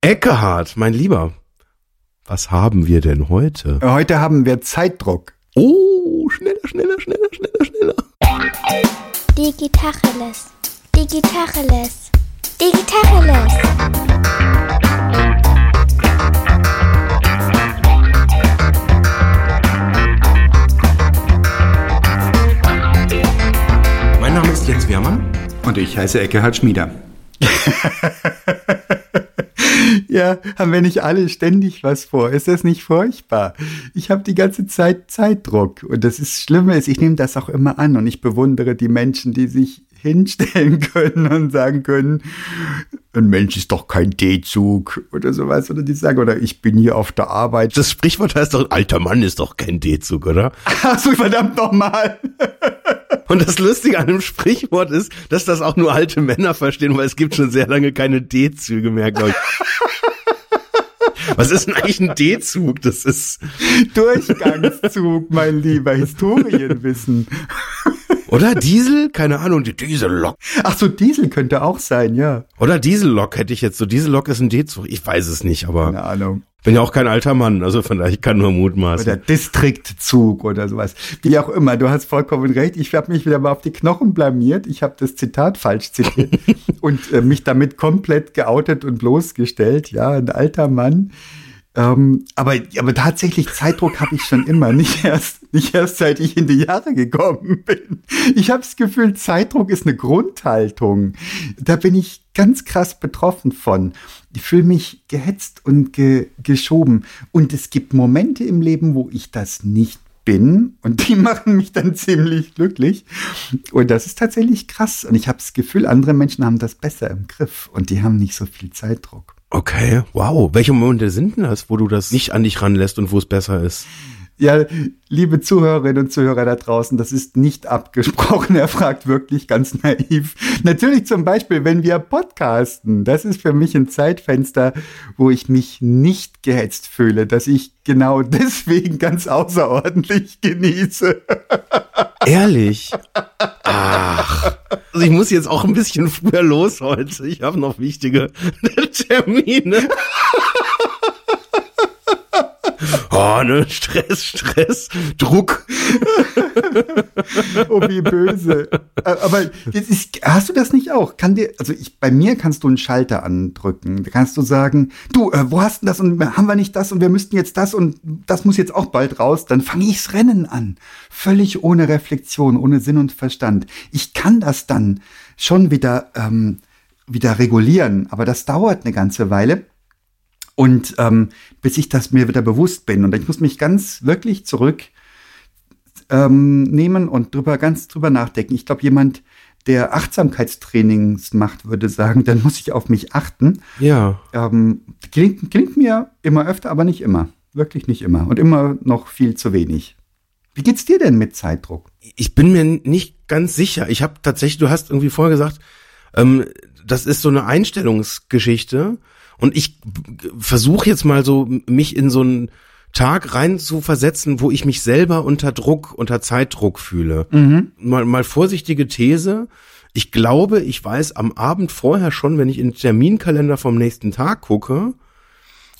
Eckehard, mein Lieber, was haben wir denn heute? Heute haben wir Zeitdruck. Oh, schneller, schneller, schneller, schneller, schneller. Digitacheles. Digitacheles. Digitacheles. Mein Name ist Jens Wehrmann. Und ich heiße Eckehard Schmieder. ja, haben wir nicht alle ständig was vor? Ist das nicht furchtbar? Ich habe die ganze Zeit Zeitdruck und das ist Schlimme ist, ich nehme das auch immer an und ich bewundere die Menschen, die sich hinstellen können und sagen können, ein Mensch ist doch kein D-Zug oder sowas. Oder die sagen, oder ich bin hier auf der Arbeit. Das Sprichwort heißt doch, alter Mann ist doch kein D-Zug, oder? Ach so, verdammt nochmal. Und das Lustige an dem Sprichwort ist, dass das auch nur alte Männer verstehen, weil es gibt schon sehr lange keine D-Züge mehr, glaube ich. Was ist denn eigentlich ein D-Zug? Das ist Durchgangszug, mein lieber Historienwissen. Oder Diesel? Keine Ahnung, die Diesellok. Ach so, Diesel könnte auch sein, ja. Oder Diesellok hätte ich jetzt so. Diesellok ist ein D-Zug. Ich weiß es nicht, aber. Keine Ahnung. Bin ja auch kein alter Mann, also von daher ich kann nur mutmaßen. Oder Distriktzug oder sowas. Wie auch immer, du hast vollkommen recht. Ich habe mich wieder mal auf die Knochen blamiert. Ich habe das Zitat falsch zitiert und äh, mich damit komplett geoutet und bloßgestellt. Ja, ein alter Mann. Ähm, aber, aber tatsächlich Zeitdruck habe ich schon immer, nicht erst, nicht erst seit ich in die Jahre gekommen bin. Ich habe das Gefühl, Zeitdruck ist eine Grundhaltung. Da bin ich ganz krass betroffen von. Ich fühle mich gehetzt und ge geschoben. Und es gibt Momente im Leben, wo ich das nicht bin und die machen mich dann ziemlich glücklich. Und das ist tatsächlich krass. Und ich habe das Gefühl, andere Menschen haben das besser im Griff und die haben nicht so viel Zeitdruck. Okay, wow. Welche Momente sind denn das, wo du das nicht an dich ranlässt und wo es besser ist? Ja, liebe Zuhörerinnen und Zuhörer da draußen, das ist nicht abgesprochen. Er fragt wirklich ganz naiv. Natürlich zum Beispiel, wenn wir podcasten. Das ist für mich ein Zeitfenster, wo ich mich nicht gehetzt fühle, dass ich genau deswegen ganz außerordentlich genieße. Ehrlich? Ach. Also ich muss jetzt auch ein bisschen früher los heute. Ich habe noch wichtige Termine. Oh, ne, Stress, Stress, Druck. oh, wie böse. Aber ist, hast du das nicht auch? Kann dir, also ich, bei mir kannst du einen Schalter andrücken. Da kannst du sagen, du, äh, wo hast du das und haben wir nicht das und wir müssten jetzt das und das muss jetzt auch bald raus. Dann fange ich's Rennen an. Völlig ohne Reflexion, ohne Sinn und Verstand. Ich kann das dann schon wieder, ähm, wieder regulieren, aber das dauert eine ganze Weile. Und ähm, bis ich das mir wieder bewusst bin. Und ich muss mich ganz wirklich zurück ähm, nehmen und drüber ganz drüber nachdenken. Ich glaube, jemand, der Achtsamkeitstrainings macht, würde sagen, dann muss ich auf mich achten. Ja. Ähm, klingt, klingt mir immer öfter, aber nicht immer. Wirklich nicht immer. Und immer noch viel zu wenig. Wie geht's dir denn mit Zeitdruck? Ich bin mir nicht ganz sicher. Ich habe tatsächlich, du hast irgendwie vorher gesagt, ähm, das ist so eine Einstellungsgeschichte. Und ich versuche jetzt mal so, mich in so einen Tag rein zu versetzen, wo ich mich selber unter Druck, unter Zeitdruck fühle. Mhm. Mal, mal vorsichtige These. Ich glaube, ich weiß am Abend vorher schon, wenn ich in den Terminkalender vom nächsten Tag gucke,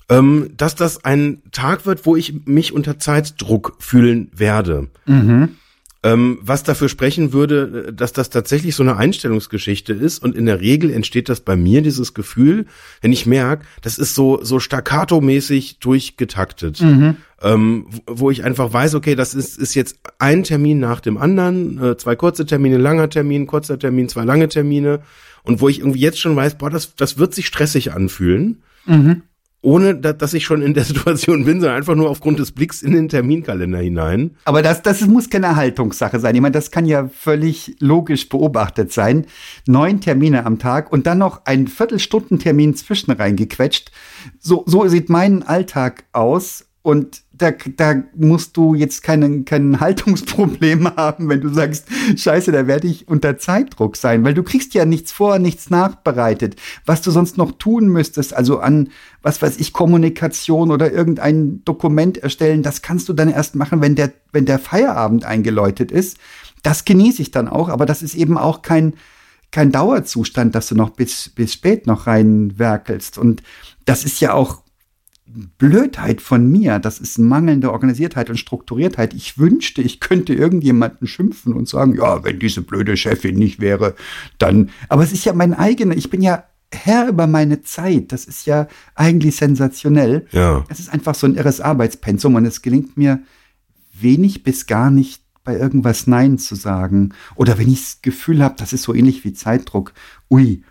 ähm, dass das ein Tag wird, wo ich mich unter Zeitdruck fühlen werde. Mhm. Ähm, was dafür sprechen würde, dass das tatsächlich so eine Einstellungsgeschichte ist und in der Regel entsteht das bei mir dieses Gefühl, wenn ich merke, das ist so so staccato-mäßig durchgetaktet, mhm. ähm, wo ich einfach weiß, okay, das ist ist jetzt ein Termin nach dem anderen, äh, zwei kurze Termine, langer Termin, kurzer Termin, zwei lange Termine und wo ich irgendwie jetzt schon weiß, boah, das das wird sich stressig anfühlen. Mhm ohne dass ich schon in der Situation bin, sondern einfach nur aufgrund des Blicks in den Terminkalender hinein. Aber das, das muss keine Haltungssache sein. Ich meine, das kann ja völlig logisch beobachtet sein. Neun Termine am Tag und dann noch ein Viertelstundentermin zwischen reingequetscht. So, so sieht mein Alltag aus. Und da, da musst du jetzt keinen kein Haltungsproblem haben, wenn du sagst, scheiße, da werde ich unter Zeitdruck sein, weil du kriegst ja nichts vor, nichts nachbereitet. Was du sonst noch tun müsstest, also an, was weiß ich, Kommunikation oder irgendein Dokument erstellen, das kannst du dann erst machen, wenn der, wenn der Feierabend eingeläutet ist. Das genieße ich dann auch, aber das ist eben auch kein, kein Dauerzustand, dass du noch bis, bis spät noch reinwerkelst. Und das ist ja auch Blödheit von mir, das ist mangelnde Organisiertheit und Strukturiertheit. Ich wünschte, ich könnte irgendjemanden schimpfen und sagen, ja, wenn diese blöde Chefin nicht wäre, dann. Aber es ist ja mein eigener, ich bin ja Herr über meine Zeit. Das ist ja eigentlich sensationell. Ja. Es ist einfach so ein irres Arbeitspensum und es gelingt mir wenig bis gar nicht bei irgendwas Nein zu sagen. Oder wenn ich das Gefühl habe, das ist so ähnlich wie Zeitdruck. Ui,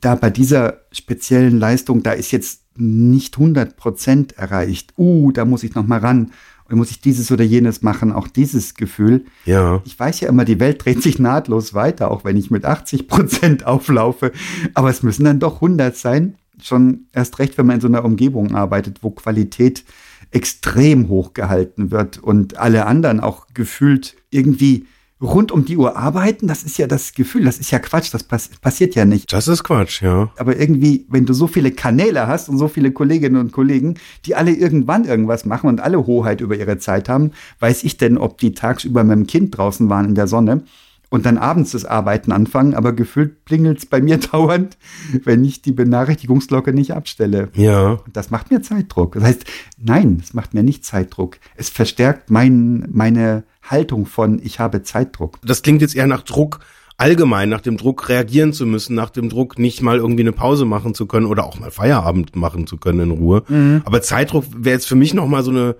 da bei dieser speziellen Leistung, da ist jetzt nicht 100 Prozent erreicht. Uh, da muss ich noch mal ran. Und muss ich dieses oder jenes machen, auch dieses Gefühl. Ja. Ich weiß ja immer, die Welt dreht sich nahtlos weiter, auch wenn ich mit 80 Prozent auflaufe. Aber es müssen dann doch 100 sein. Schon erst recht, wenn man in so einer Umgebung arbeitet, wo Qualität extrem hoch gehalten wird und alle anderen auch gefühlt irgendwie rund um die Uhr arbeiten, das ist ja das Gefühl, das ist ja Quatsch, das pass passiert ja nicht. Das ist Quatsch, ja. Aber irgendwie, wenn du so viele Kanäle hast und so viele Kolleginnen und Kollegen, die alle irgendwann irgendwas machen und alle Hoheit über ihre Zeit haben, weiß ich denn, ob die tagsüber mit dem Kind draußen waren in der Sonne und dann abends das Arbeiten anfangen, aber gefühlt klingelt's bei mir dauernd, wenn ich die Benachrichtigungsglocke nicht abstelle. Ja. Das macht mir Zeitdruck. Das heißt, nein, es macht mir nicht Zeitdruck. Es verstärkt mein, meine Haltung von, ich habe Zeitdruck. Das klingt jetzt eher nach Druck allgemein, nach dem Druck reagieren zu müssen, nach dem Druck nicht mal irgendwie eine Pause machen zu können oder auch mal Feierabend machen zu können in Ruhe. Aber Zeitdruck wäre jetzt für mich noch mal so eine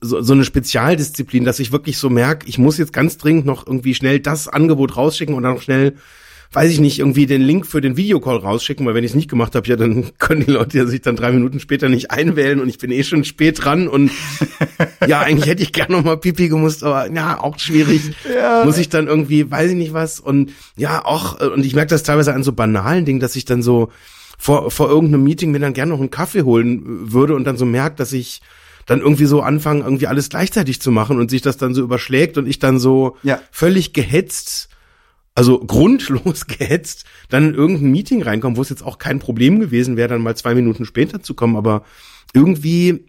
so, so eine Spezialdisziplin, dass ich wirklich so merke, ich muss jetzt ganz dringend noch irgendwie schnell das Angebot rausschicken und dann noch schnell weiß ich nicht, irgendwie den Link für den Videocall rausschicken, weil wenn ich es nicht gemacht habe, ja, dann können die Leute ja sich dann drei Minuten später nicht einwählen und ich bin eh schon spät dran und ja, eigentlich hätte ich gerne noch mal Pipi gemusst, aber ja, auch schwierig. Ja. Muss ich dann irgendwie, weiß ich nicht was und ja, auch, äh, und ich merke das teilweise an so banalen Dingen, dass ich dann so vor, vor irgendeinem Meeting mir dann gerne noch einen Kaffee holen würde und dann so merkt, dass ich dann irgendwie so anfange, irgendwie alles gleichzeitig zu machen und sich das dann so überschlägt und ich dann so Ja. völlig gehetzt also grundlos gehetzt, dann in irgendein Meeting reinkommen, wo es jetzt auch kein Problem gewesen wäre, dann mal zwei Minuten später zu kommen, aber irgendwie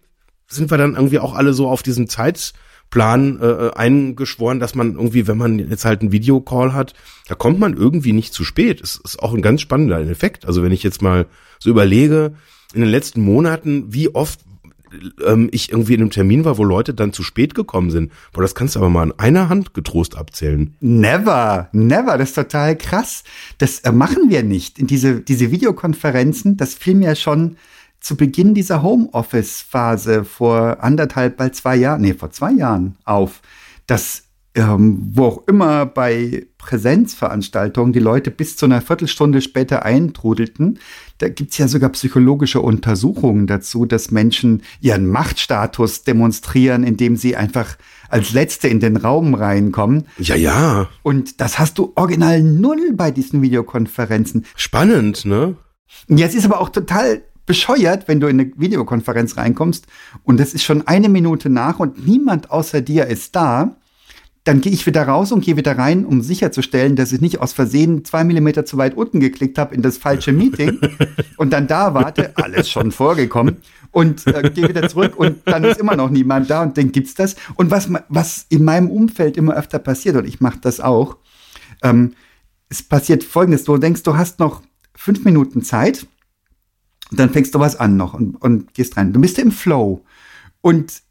sind wir dann irgendwie auch alle so auf diesen Zeitplan äh, eingeschworen, dass man irgendwie, wenn man jetzt halt einen Videocall hat, da kommt man irgendwie nicht zu spät. Es ist auch ein ganz spannender Effekt. Also wenn ich jetzt mal so überlege, in den letzten Monaten, wie oft ähm, ich irgendwie in einem Termin war, wo Leute dann zu spät gekommen sind. Boah, das kannst du aber mal an einer Hand getrost abzählen. Never, never, das ist total krass. Das äh, machen wir nicht. In diese, diese Videokonferenzen, das fiel mir schon zu Beginn dieser Homeoffice-Phase vor anderthalb, bald zwei Jahren, nee, vor zwei Jahren auf, dass ähm, wo auch immer bei Präsenzveranstaltungen die Leute bis zu einer Viertelstunde später eintrudelten. Da gibt's ja sogar psychologische Untersuchungen dazu, dass Menschen ihren Machtstatus demonstrieren, indem sie einfach als Letzte in den Raum reinkommen. Ja, ja. Und das hast du original null bei diesen Videokonferenzen. Spannend, ne? Jetzt ist aber auch total bescheuert, wenn du in eine Videokonferenz reinkommst und es ist schon eine Minute nach und niemand außer dir ist da. Dann gehe ich wieder raus und gehe wieder rein, um sicherzustellen, dass ich nicht aus Versehen zwei Millimeter zu weit unten geklickt habe in das falsche Meeting und dann da warte, alles schon vorgekommen und äh, gehe wieder zurück und dann ist immer noch niemand da und dann gibt's das. Und was, was in meinem Umfeld immer öfter passiert, und ich mache das auch, ähm, es passiert folgendes, du denkst, du hast noch fünf Minuten Zeit, dann fängst du was an noch und, und gehst rein. Du bist im Flow. Und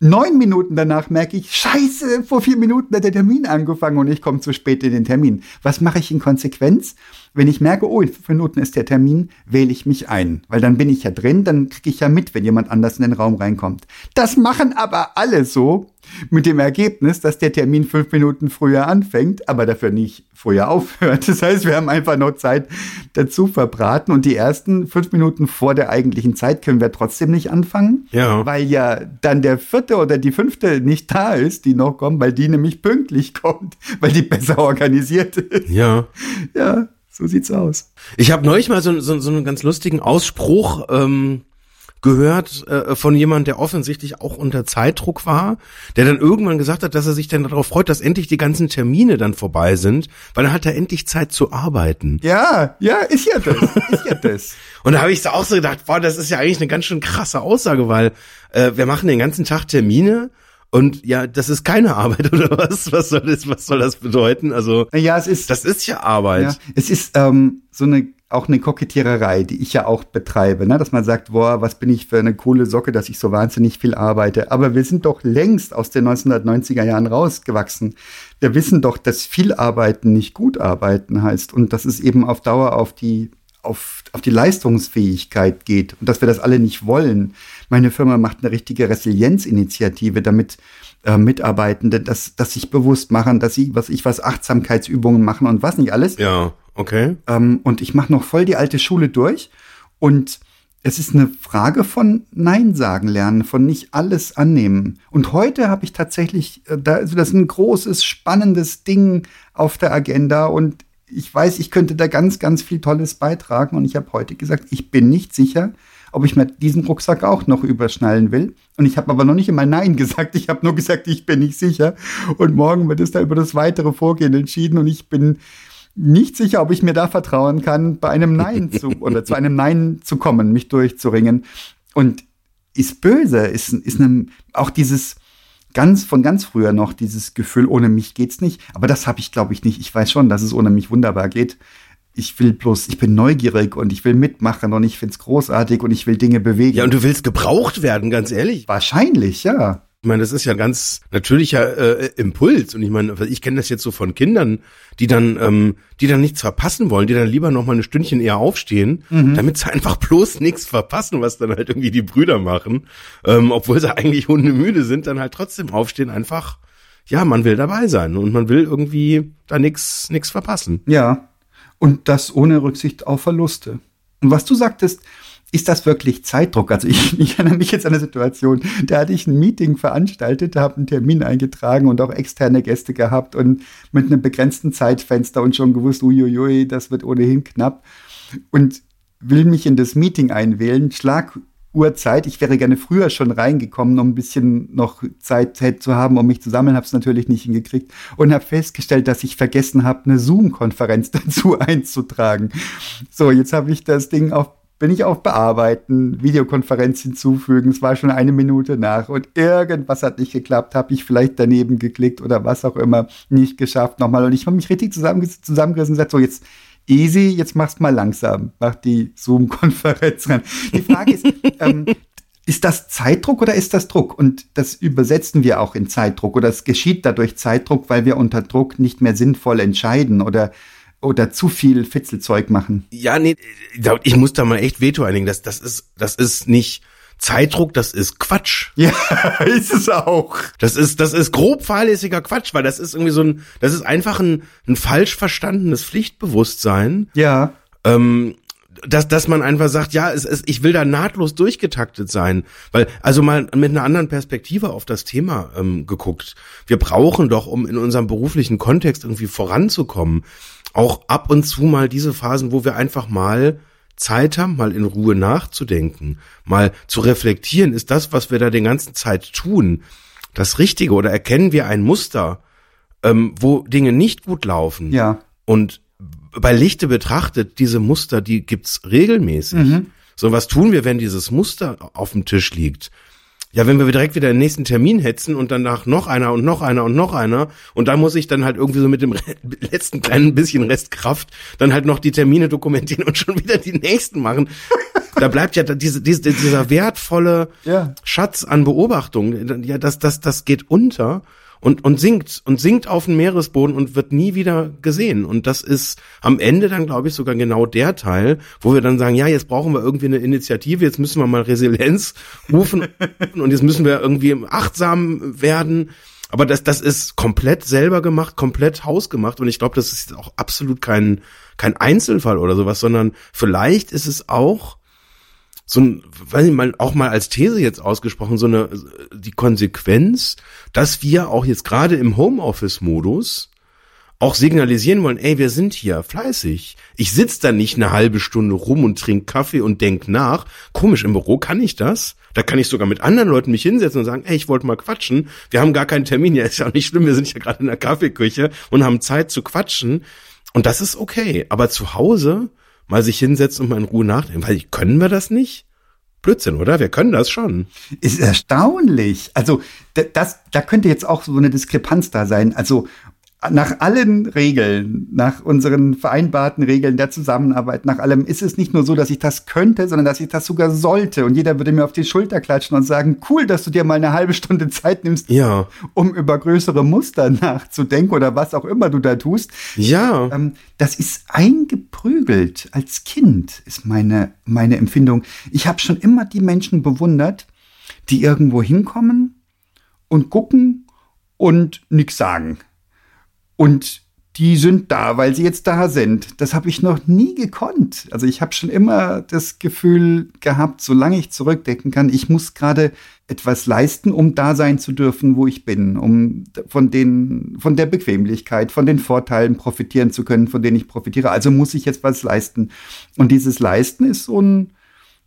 neun Minuten danach merke ich, scheiße, vor vier Minuten hat der Termin angefangen und ich komme zu spät in den Termin. Was mache ich in Konsequenz? Wenn ich merke, oh, in fünf Minuten ist der Termin, wähle ich mich ein. Weil dann bin ich ja drin, dann kriege ich ja mit, wenn jemand anders in den Raum reinkommt. Das machen aber alle so, mit dem Ergebnis, dass der Termin fünf Minuten früher anfängt, aber dafür nicht früher aufhört. Das heißt, wir haben einfach noch Zeit dazu verbraten und die ersten fünf Minuten vor der eigentlichen Zeit können wir trotzdem nicht anfangen, Ja. weil ja dann der vierte oder die fünfte nicht da ist, die noch kommt, weil die nämlich pünktlich kommt, weil die besser organisiert ist. Ja. Ja, so sieht's aus. Ich habe neulich mal so, so, so einen ganz lustigen Ausspruch ähm, gehört äh, von jemand, der offensichtlich auch unter Zeitdruck war, der dann irgendwann gesagt hat, dass er sich dann darauf freut, dass endlich die ganzen Termine dann vorbei sind, weil dann hat er endlich Zeit zu arbeiten. Ja, ja, ist ja das, ist ja das. Und da habe ich so auch so gedacht, boah, das ist ja eigentlich eine ganz schön krasse Aussage, weil äh, wir machen den ganzen Tag Termine Und ja, das ist keine Arbeit oder was? Was soll das, was soll das bedeuten? Also Ja, es ist das ist ja Arbeit. Ja, es ist ähm, so eine auch eine Kokettiererei, die ich ja auch betreibe, ne? dass man sagt, boah, was bin ich für eine coole Socke, dass ich so wahnsinnig viel arbeite. Aber wir sind doch längst aus den 1990er Jahren rausgewachsen. Wir wissen doch, dass viel arbeiten nicht gut arbeiten heißt und dass es eben auf Dauer auf die auf, auf die Leistungsfähigkeit geht und dass wir das alle nicht wollen. Meine Firma macht eine richtige Resilienzinitiative, damit äh, Mitarbeitende das, das sich bewusst machen, dass sie, was ich was, Achtsamkeitsübungen machen und was nicht alles. Ja, okay. Ähm, und ich mache noch voll die alte Schule durch. Und es ist eine Frage von Nein sagen lernen, von nicht alles annehmen. Und heute habe ich tatsächlich, äh, da, also das ist ein großes, spannendes Ding auf der Agenda und ich weiß, ich könnte da ganz, ganz viel Tolles beitragen. Und ich habe heute gesagt, ich bin nicht sicher, ob ich mir diesen Rucksack auch noch überschnallen will. Und ich habe aber noch nicht immer Nein gesagt. Ich habe nur gesagt, ich bin nicht sicher. Und morgen wird es da über das weitere Vorgehen entschieden. Und ich bin nicht sicher, ob ich mir da vertrauen kann, bei einem Nein zu oder zu einem Nein zu kommen, mich durchzuringen. Und ist böse, ist, ist einem, auch dieses, ganz von ganz früher noch dieses Gefühl, ohne mich geht's nicht. Aber das habe ich, glaube ich, nicht. Ich weiß schon, dass es ohne mich wunderbar geht. Ich will bloß, ich bin neugierig und ich will mitmachen und ich find's großartig und ich will Dinge bewegen. Ja, und du willst gebraucht werden, ganz ehrlich. Wahrscheinlich, ja. Ich meine, das ist ja ein ganz natürlicher äh, Impuls. Und ich meine, ich kenne das jetzt so von Kindern, die dann, ähm, die dann nichts verpassen wollen, die dann lieber noch mal ein Stündchen eher aufstehen, Mhm. damit sie einfach bloß nichts verpassen, was dann halt irgendwie die Brüder machen. Ähm, obwohl sie eigentlich hundemüde sind, dann halt trotzdem aufstehen, einfach, ja, man will dabei sein und man will irgendwie da nichts nix verpassen. Ja. Und das ohne Rücksicht auf Verluste. Und was du sagtest, ist das wirklich Zeitdruck? Also ich, ich erinnere mich jetzt an eine Situation, da hatte ich ein Meeting veranstaltet, habe einen Termin eingetragen und auch externe Gäste gehabt und mit einem begrenzten Zeitfenster und schon gewusst, uiuiui, das wird ohnehin knapp. Und will mich in das Meeting einwählen, Schlaguhrzeit. Ich wäre gerne früher schon reingekommen, um ein bisschen noch Zeit zu haben, um mich zu sammeln, habe es natürlich nicht hingekriegt und habe festgestellt, dass ich vergessen habe, eine Zoom-Konferenz dazu einzutragen. So, jetzt habe ich das Ding auf bin ich auf Bearbeiten, Videokonferenz hinzufügen. Es war schon eine Minute nach und irgendwas hat nicht geklappt. Habe ich vielleicht daneben geklickt oder was auch immer nicht geschafft nochmal. Und ich habe mich richtig zusammenges zusammengerissen und gesagt, so jetzt easy, jetzt mach's mal langsam. Mach die Zoom-Konferenz rein. Die Frage ist, ähm, ist das Zeitdruck oder ist das Druck? Und das übersetzen wir auch in Zeitdruck oder es geschieht dadurch Zeitdruck, weil wir unter Druck nicht mehr sinnvoll entscheiden oder oder zu viel Fitzelzeug machen. Ja, nee, ich muss da mal echt Veto einlegen. Das, das ist, das ist nicht Zeitdruck, das ist Quatsch. Ja, ist es auch. Das ist, das ist grob fahrlässiger Quatsch, weil das ist irgendwie so ein, das ist einfach ein, ein falsch verstandenes Pflichtbewusstsein. Ja. Ähm, dass, dass man einfach sagt, ja, es, es, ich will da nahtlos durchgetaktet sein. Weil, also mal mit einer anderen Perspektive auf das Thema ähm, geguckt. Wir brauchen doch, um in unserem beruflichen Kontext irgendwie voranzukommen, auch ab und zu mal diese Phasen, wo wir einfach mal Zeit haben, mal in Ruhe nachzudenken, mal zu reflektieren, ist das, was wir da den ganzen Zeit tun, das Richtige oder erkennen wir ein Muster, ähm, wo Dinge nicht gut laufen. Ja. Und bei Lichte betrachtet, diese Muster, die gibt's regelmäßig. Mhm. So, was tun wir, wenn dieses Muster auf dem Tisch liegt? Ja, wenn wir direkt wieder den nächsten Termin hetzen und danach noch einer und noch einer und noch einer und da muss ich dann halt irgendwie so mit dem letzten kleinen bisschen Restkraft dann halt noch die Termine dokumentieren und schon wieder die nächsten machen. da bleibt ja diese, diese, dieser wertvolle Ja. Schatz an Beobachtungen, ja, das, das, das geht unter und, und sinkt und sinkt auf den Meeresboden und wird nie wieder gesehen. Und das ist am Ende dann, glaube ich, sogar genau der Teil, wo wir dann sagen, ja, jetzt brauchen wir irgendwie eine Initiative, jetzt müssen wir mal Resilienz rufen und jetzt müssen wir irgendwie achtsam werden. Aber das, das ist komplett selber gemacht, komplett hausgemacht. Und ich glaube, das ist auch absolut kein, kein Einzelfall oder sowas, sondern vielleicht ist es auch so ein, weiß ich mal, auch mal als These jetzt ausgesprochen, so eine, die Konsequenz, dass wir auch jetzt gerade im Homeoffice-Modus auch signalisieren wollen, ey, wir sind hier fleißig. Ich sitz da nicht eine halbe Stunde rum und trinke Kaffee und denk nach. Komisch, im Büro kann ich das. Da kann ich sogar mit anderen Leuten mich hinsetzen und sagen, ey, ich wollte mal quatschen. Wir haben gar keinen Termin. Ja, ist ja auch nicht schlimm. Wir sind ja gerade in der Kaffeeküche und haben Zeit zu quatschen. Und das ist okay. Aber zu Hause mal sich hinsetzen und mal in Ruhe nachdenken. Weil können wir das nicht? Blödsinn, oder? Wir können das schon. Ist erstaunlich. Also das, da könnte jetzt auch so eine Diskrepanz da sein. Also nach allen Regeln, nach unseren vereinbarten Regeln der Zusammenarbeit, nach allem ist es nicht nur so, dass ich das könnte, sondern dass ich das sogar sollte. Und jeder würde mir auf die Schulter klatschen und sagen, cool, dass du dir mal eine halbe Stunde Zeit nimmst, Ja. um über größere Muster nachzudenken oder was auch immer du da tust. Ja. Ähm, das ist eingeprügelt als Kind, ist meine, meine Empfindung. Ich habe schon immer die Menschen bewundert, die irgendwo hinkommen und gucken und nichts sagen. Und die sind da, weil sie jetzt da sind. Das habe ich noch nie gekonnt. Also ich habe schon immer das Gefühl gehabt, solange ich zurückdenken kann, ich muss gerade etwas leisten, um da sein zu dürfen, wo ich bin, um von den, von der Bequemlichkeit, von den Vorteilen profitieren zu können, von denen ich profitiere. Also muss ich jetzt was leisten. Und dieses Leisten ist so ein,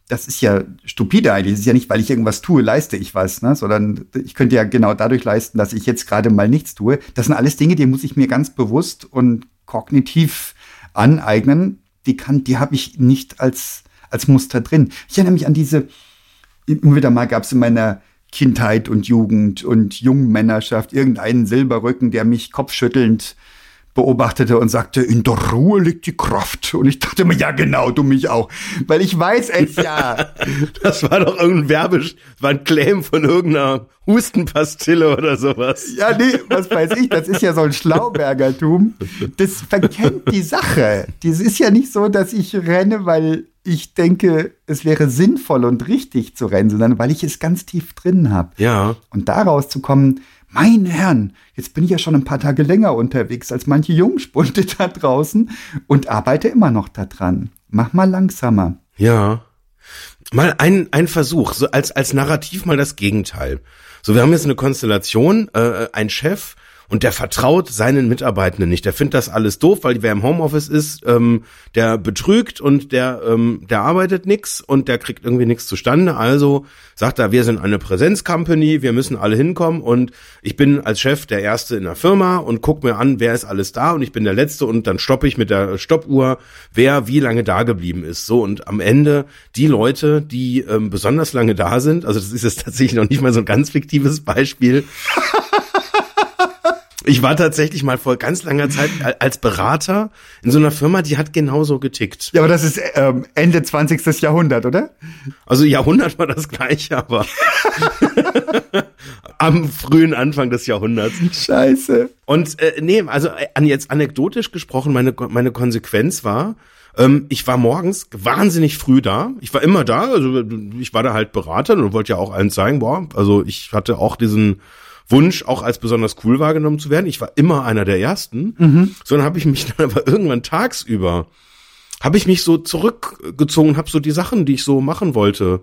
das ist ja stupide eigentlich. Das ist ja nicht, weil ich irgendwas tue, leiste ich was, ne? sondern ich könnte ja genau dadurch leisten, dass ich jetzt gerade mal nichts tue. Das sind alles Dinge, die muss ich mir ganz bewusst und kognitiv aneignen. Die kann, die habe ich nicht als, als Muster drin. Ich erinnere mich an diese, immer wieder mal gab es in meiner Kindheit und Jugend und Jungmännerschaft irgendeinen Silberrücken, der mich kopfschüttelnd beobachtete und sagte, in der Ruhe liegt die Kraft. Und ich dachte mir, ja genau, du mich auch. Weil ich weiß es ja. Das war doch irgendein Werbisch, war ein Claim von irgendeiner Hustenpastille oder sowas. Ja, nee, was weiß ich, das ist ja so ein Schlaubergertum. Das verkennt die Sache. Das ist ja nicht so, dass ich renne, weil ich denke, es wäre sinnvoll und richtig zu rennen, sondern weil ich es ganz tief drin habe. Ja. Und daraus zu kommen, meine Herren, jetzt bin ich ja schon ein paar Tage länger unterwegs als manche Jungspunde da draußen und arbeite immer noch daran. Mach mal langsamer. Ja. Mal ein, ein Versuch, so als, als Narrativ mal das Gegenteil. So, wir haben jetzt eine Konstellation, äh, ein Chef, und der vertraut seinen Mitarbeitenden nicht. Der findet das alles doof, weil wer im Homeoffice ist, ähm, der betrügt und der, ähm, der arbeitet nix und der kriegt irgendwie nichts zustande. Also sagt er, wir sind eine Präsenzcompany, wir müssen alle hinkommen und ich bin als Chef der Erste in der Firma und guck mir an, wer ist alles da und ich bin der Letzte und dann stoppe ich mit der Stoppuhr, wer wie lange da geblieben ist. So und am Ende die Leute, die ähm, besonders lange da sind, also das ist jetzt tatsächlich noch nicht mal so ein ganz fiktives Beispiel. Ich war tatsächlich mal vor ganz langer Zeit als Berater in so einer Firma, die hat genauso getickt. Ja, aber das ist ähm, Ende 20. Jahrhundert, oder? Also Jahrhundert war das gleiche, aber am frühen Anfang des Jahrhunderts. Scheiße. Und äh, nee, also äh, an jetzt anekdotisch gesprochen, meine meine Konsequenz war, ähm, ich war morgens wahnsinnig früh da. Ich war immer da, also ich war da halt Berater und wollte ja auch allen zeigen, boah, also ich hatte auch diesen Wunsch, auch als besonders cool wahrgenommen zu werden. Ich war immer einer der Ersten. Mhm. So, dann habe ich mich dann aber irgendwann tagsüber, habe ich mich so zurückgezogen, habe so die Sachen, die ich so machen wollte,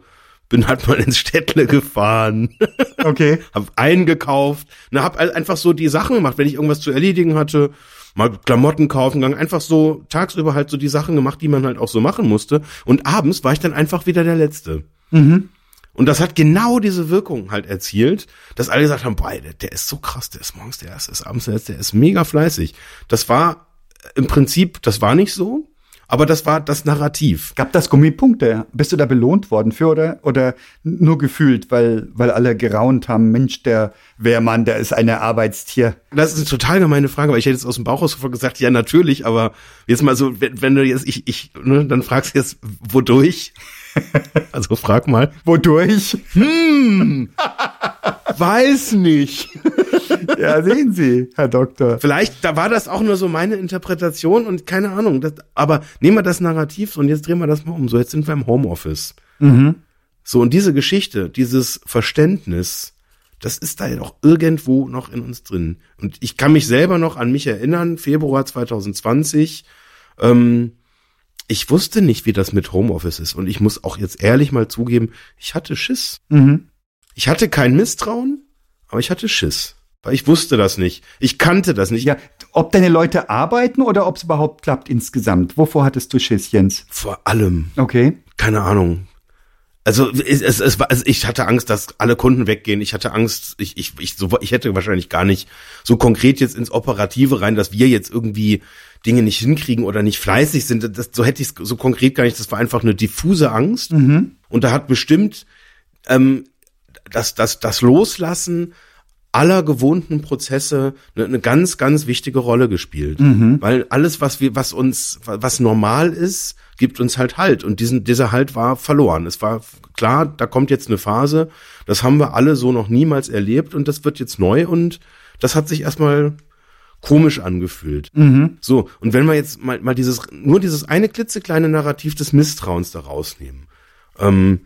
bin halt mal ins Städtle gefahren, Okay. hab eingekauft, na, hab einfach so die Sachen gemacht, wenn ich irgendwas zu erledigen hatte, mal Klamotten kaufen gegangen, einfach so tagsüber halt so die Sachen gemacht, die man halt auch so machen musste. Und abends war ich dann einfach wieder der Letzte. Und das hat genau diese Wirkung halt erzielt, dass alle gesagt haben, boah, der, ist so krass, der ist morgens der Erste, der ist abends der Letzte, der ist mega fleißig. Das war äh, im Prinzip, das war nicht so, aber das war das Narrativ. Gab das Gummipunkte? Bist du da belohnt worden für oder, oder nur gefühlt, weil, weil alle geraunt haben, Mensch, der Wehrmann, der ist ein Arbeitstier. Das ist eine total gemeine Frage, weil ich hätte jetzt aus dem Bauch raus sofort gesagt, ja, natürlich, aber jetzt mal so, wenn, wenn du jetzt, ich, ich, ne, dann fragst du jetzt, wodurch? Also frag mal. Wodurch? Weiß nicht. Ja, sehen Sie, Herr Doktor. Vielleicht, da war das auch nur so meine Interpretation und keine Ahnung. Das, aber nehmen wir das Narrativ und jetzt drehen wir das mal um. So, jetzt sind wir im Homeoffice. So, und diese Geschichte, dieses Verständnis, das ist da ja doch irgendwo noch in uns drin. Und ich kann mich selber noch an mich erinnern, Februar 2020, ähm, ich wusste nicht, wie das mit Homeoffice ist. Und ich muss auch jetzt ehrlich mal zugeben, ich hatte Schiss. Mhm. Ich hatte kein Misstrauen, aber ich hatte Schiss. Weil ich wusste das nicht. Ich kannte das nicht. Ja, ob deine Leute arbeiten oder ob es überhaupt klappt insgesamt? Wovor hattest du Schiss, Jens? Vor allem, Okay. keine Ahnung. Also, es, es, es war, also ich hatte Angst, dass alle Kunden weggehen. Ich hatte Angst, ich, ich, ich, so, ich hätte wahrscheinlich gar nicht so konkret jetzt ins Operative rein, dass wir jetzt irgendwie Dinge nicht hinkriegen oder nicht fleißig sind. Das, so hätte ich es so konkret gar nicht. Das war einfach eine diffuse Angst. Mhm. Und da hat bestimmt ähm, das, das, das Loslassen aller gewohnten Prozesse eine, eine ganz, ganz wichtige Rolle gespielt. Weil alles, was wir, was uns, was normal ist, gibt uns halt Halt. Und diesen, dieser Halt war verloren. Es war klar, da kommt jetzt eine Phase, das haben wir alle so noch niemals erlebt und das wird jetzt neu und das hat sich erstmal komisch angefühlt. So, und wenn wir jetzt mal, mal dieses, nur dieses eine klitzekleine Narrativ des Misstrauens da rausnehmen, ähm,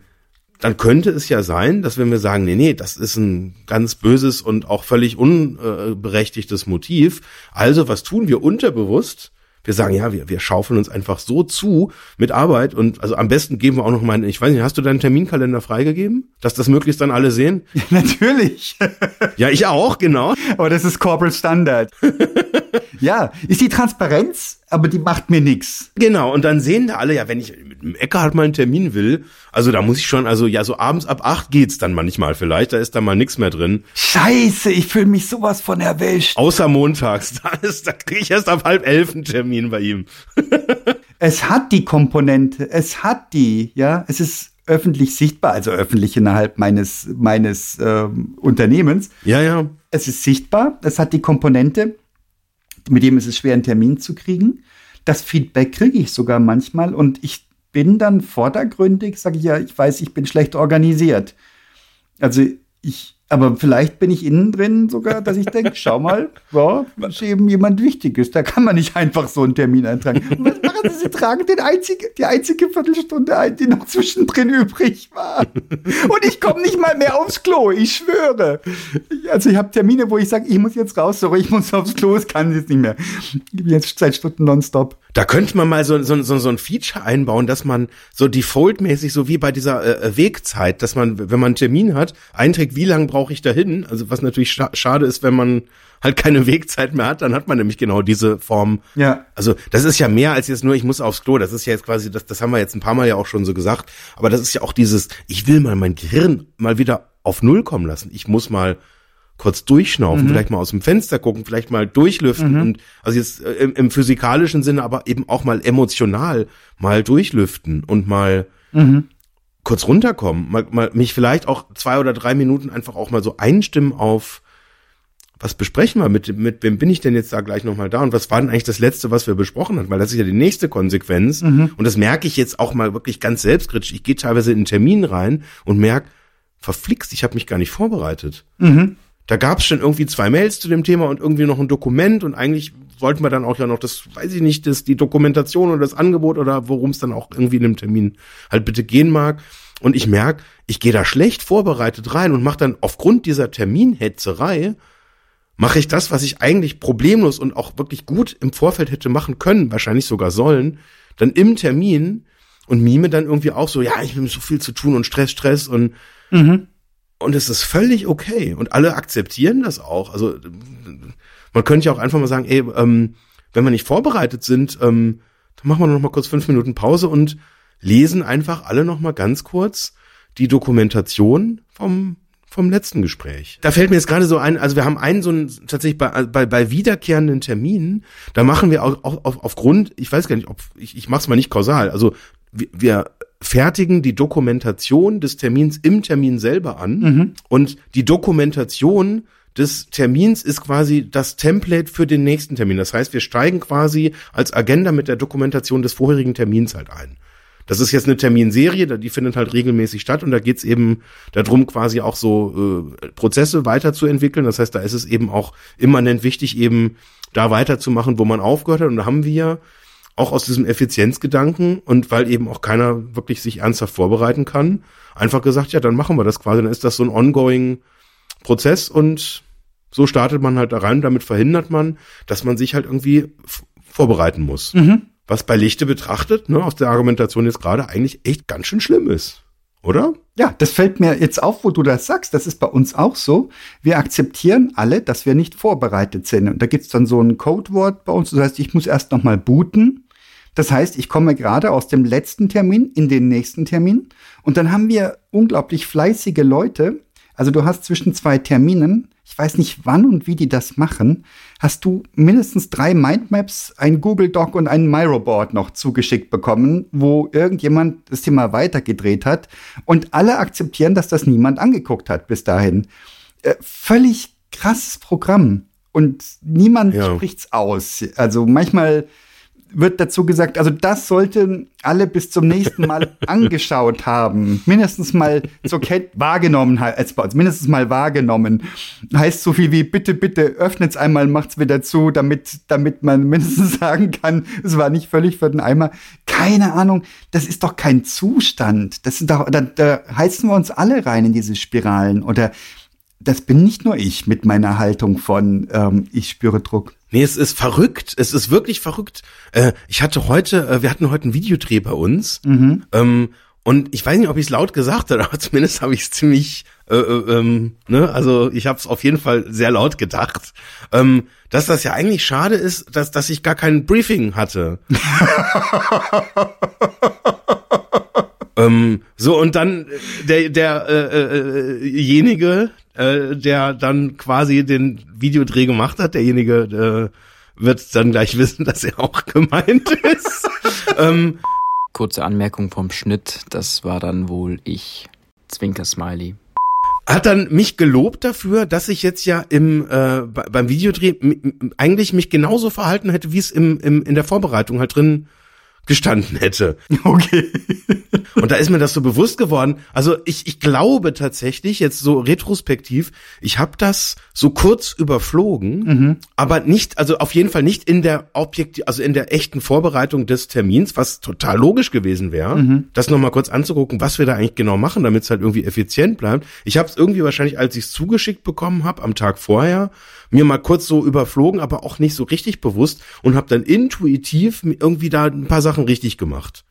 dann könnte es ja sein, dass wenn wir sagen, nee, nee, das ist ein ganz böses und auch völlig unberechtigtes Motiv, also was tun wir unterbewusst? Wir sagen, ja, wir, wir schaufeln uns einfach so zu mit Arbeit und also am besten geben wir auch noch mal, ich weiß nicht, hast du deinen Terminkalender freigegeben, dass das möglichst dann alle sehen? Natürlich. Ja, ich auch, genau. Aber das ist Corporate Standard. ja, ist die Transparenz, aber die macht mir nix. Genau, und dann sehen da alle, ja, wenn ich mit dem Eckhardt mal einen Termin will, also da muss ich schon, also ja, so abends ab acht geht's dann manchmal vielleicht, da ist da mal nix mehr drin. Scheiße, ich fühle mich sowas von erwischt. Außer montags, da, ist, da kriege ich erst ab halb elf einen Termin bei ihm. Es hat die Komponente, es hat die, ja, es ist öffentlich sichtbar, also öffentlich innerhalb meines, meines ähm, Unternehmens. Ja, ja. Es ist sichtbar, es hat die Komponente, mit dem ist es schwer, einen Termin zu kriegen. Das Feedback kriege ich sogar manchmal und ich bin dann vordergründig, sage ich ja, ich weiß, ich bin schlecht organisiert. Also ich, aber vielleicht bin ich innen drin sogar, dass ich denke, schau mal, ja, das ist eben jemand Wichtiges. Da kann man nicht einfach so einen Termin eintragen. Und was machen Sie? Sie tragen den einzige, die einzige Viertelstunde ein, die noch zwischendrin übrig war. Und ich komme nicht mal mehr aufs Klo, ich schwöre. Also ich habe Termine, wo ich sage, ich muss jetzt raus, sorry, ich muss aufs Klo, es kann jetzt nicht mehr. Ich bin jetzt seit Stunden nonstop. Da könnte man mal so, so, so, so ein Feature einbauen, dass man so defaultmäßig, so wie bei dieser äh, Wegzeit, dass man, wenn man einen Termin hat, einträgt, wie lange brauche ich dahin? Also was natürlich scha schade ist, wenn man halt keine Wegzeit mehr hat, dann hat man nämlich genau diese Form. Ja. Also das ist ja mehr als jetzt nur, ich muss aufs Klo. Das ist ja jetzt quasi, das, das haben wir jetzt ein paar Mal ja auch schon so gesagt. Aber das ist ja auch dieses, ich will mal mein Gehirn mal wieder auf Null kommen lassen. Ich muss mal kurz durchschnaufen, vielleicht mal aus dem Fenster gucken, vielleicht mal durchlüften und also jetzt äh, im, im physikalischen Sinne, aber eben auch mal emotional mal durchlüften und mal kurz runterkommen, mal, mal mich vielleicht auch zwei oder drei Minuten einfach auch mal so einstimmen auf was besprechen wir mit, mit wem bin ich denn jetzt da gleich nochmal da und was war denn eigentlich das letzte, was wir besprochen haben, weil das ist ja die nächste Konsequenz und das merke ich jetzt auch mal wirklich ganz selbstkritisch. Ich gehe teilweise in einen Termin rein und merke, verflixt, ich habe mich gar nicht vorbereitet. Da gab es schon irgendwie zwei Mails zu dem Thema und irgendwie noch ein Dokument und eigentlich wollten wir dann auch ja noch das, weiß ich nicht, das, die Dokumentation oder das Angebot oder worum es dann auch irgendwie in dem Termin halt bitte gehen mag. Und ich merke, ich gehe da schlecht vorbereitet rein und mache dann aufgrund dieser Terminhetzerei, mache ich das, was ich eigentlich problemlos und auch wirklich gut im Vorfeld hätte machen können, wahrscheinlich sogar sollen, dann im Termin und mime dann irgendwie auch so, ja, ich habe so viel zu tun und Stress, Stress und und es ist völlig okay. Und alle akzeptieren das auch. Also man könnte ja auch einfach mal sagen, ey, ähm, wenn wir nicht vorbereitet sind, ähm, dann machen wir noch mal kurz fünf Minuten Pause und lesen einfach alle noch mal ganz kurz die Dokumentation vom vom letzten Gespräch. Da fällt mir jetzt gerade so ein, also wir haben einen so einen tatsächlich bei, bei, bei wiederkehrenden Terminen, da machen wir auch, auch auf, aufgrund, ich weiß gar nicht, ob ich, ich mache es mal nicht kausal, also wir, wir fertigen die Dokumentation des Termins im Termin selber an und die Dokumentation des Termins ist quasi das Template für den nächsten Termin. Das heißt, wir steigen quasi als Agenda mit der Dokumentation des vorherigen Termins halt ein. Das ist jetzt eine Terminserie, die findet halt regelmäßig statt und da geht's eben darum, quasi auch so äh, Prozesse weiterzuentwickeln. Das heißt, da ist es eben auch immanent wichtig, eben da weiterzumachen, wo man aufgehört hat. Und da haben wir auch aus diesem Effizienzgedanken und weil eben auch keiner wirklich sich ernsthaft vorbereiten kann, einfach gesagt, ja, dann machen wir das quasi. Dann ist das so ein ongoing Prozess und so startet man halt da rein. Damit verhindert man, dass man sich halt irgendwie vorbereiten muss. Was bei Lichte betrachtet, ne, aus der Argumentation jetzt gerade eigentlich echt ganz schön schlimm ist. Oder? Ja, das fällt mir jetzt auf, wo du das sagst. Das ist bei uns auch so. Wir akzeptieren alle, dass wir nicht vorbereitet sind. Und da gibt's dann so ein Codewort bei uns. Das heißt, ich muss erst noch mal booten. Das heißt, ich komme gerade aus dem letzten Termin in den nächsten Termin und dann haben wir unglaublich fleißige Leute. Also du hast zwischen zwei Terminen, ich weiß nicht wann und wie die das machen, hast du mindestens drei Mindmaps, ein Google Doc und ein Miroboard noch zugeschickt bekommen, wo irgendjemand das Thema weitergedreht hat und alle akzeptieren, dass das niemand angeguckt hat bis dahin. Äh, völlig krasses Programm und niemand Ja. spricht's aus. Also manchmal wird dazu gesagt, also das sollten alle bis zum nächsten Mal angeschaut haben. Mindestens mal zur Kennt wahrgenommen, ha- als bei uns, mindestens mal wahrgenommen. Heißt so viel wie, bitte, bitte, öffnet's einmal, macht's wieder zu, damit, damit man mindestens sagen kann, es war nicht völlig für den Eimer. Keine Ahnung, das ist doch kein Zustand. Das sind doch, da, da heizen wir uns alle rein in diese Spiralen. Oder das bin nicht nur ich mit meiner Haltung von, ähm, ich spüre Druck. Nee, es ist verrückt. Es ist wirklich verrückt. Äh, ich hatte heute, äh, wir hatten heute einen Videodreh bei uns. Ähm, und ich weiß nicht, ob ich es laut gesagt habe, aber zumindest habe ich es ziemlich, äh, äh, ähm, ne, also ich habe es auf jeden Fall sehr laut gedacht, ähm, dass das ja eigentlich schade ist, dass, dass ich gar kein Briefing hatte. ähm, so und dann äh, der der äh, äh, jenige, äh, der dann quasi den Videodreh gemacht hat, derjenige äh, wird dann gleich wissen, dass er auch gemeint ist. ähm, Kurze Anmerkung vom Schnitt, das war dann wohl ich. Zwinker-Smiley. hat dann mich gelobt dafür, dass ich jetzt ja im äh, be- beim Videodreh eigentlich mich genauso verhalten hätte, wie es im, im in der Vorbereitung halt drin gestanden hätte. Okay. Und da ist mir das so bewusst geworden. Also ich, ich glaube tatsächlich, jetzt so retrospektiv, ich habe das so kurz überflogen, aber nicht, also auf jeden Fall nicht in der Objekt, also in der echten Vorbereitung des Termins, was total logisch gewesen wäre, das nochmal kurz anzugucken, was wir da eigentlich genau machen, damit es halt irgendwie effizient bleibt. Ich habe es irgendwie wahrscheinlich, als ich es zugeschickt bekommen habe, am Tag vorher, mir mal kurz so überflogen, aber auch nicht so richtig bewusst und habe dann intuitiv irgendwie da ein paar Sachen richtig gemacht.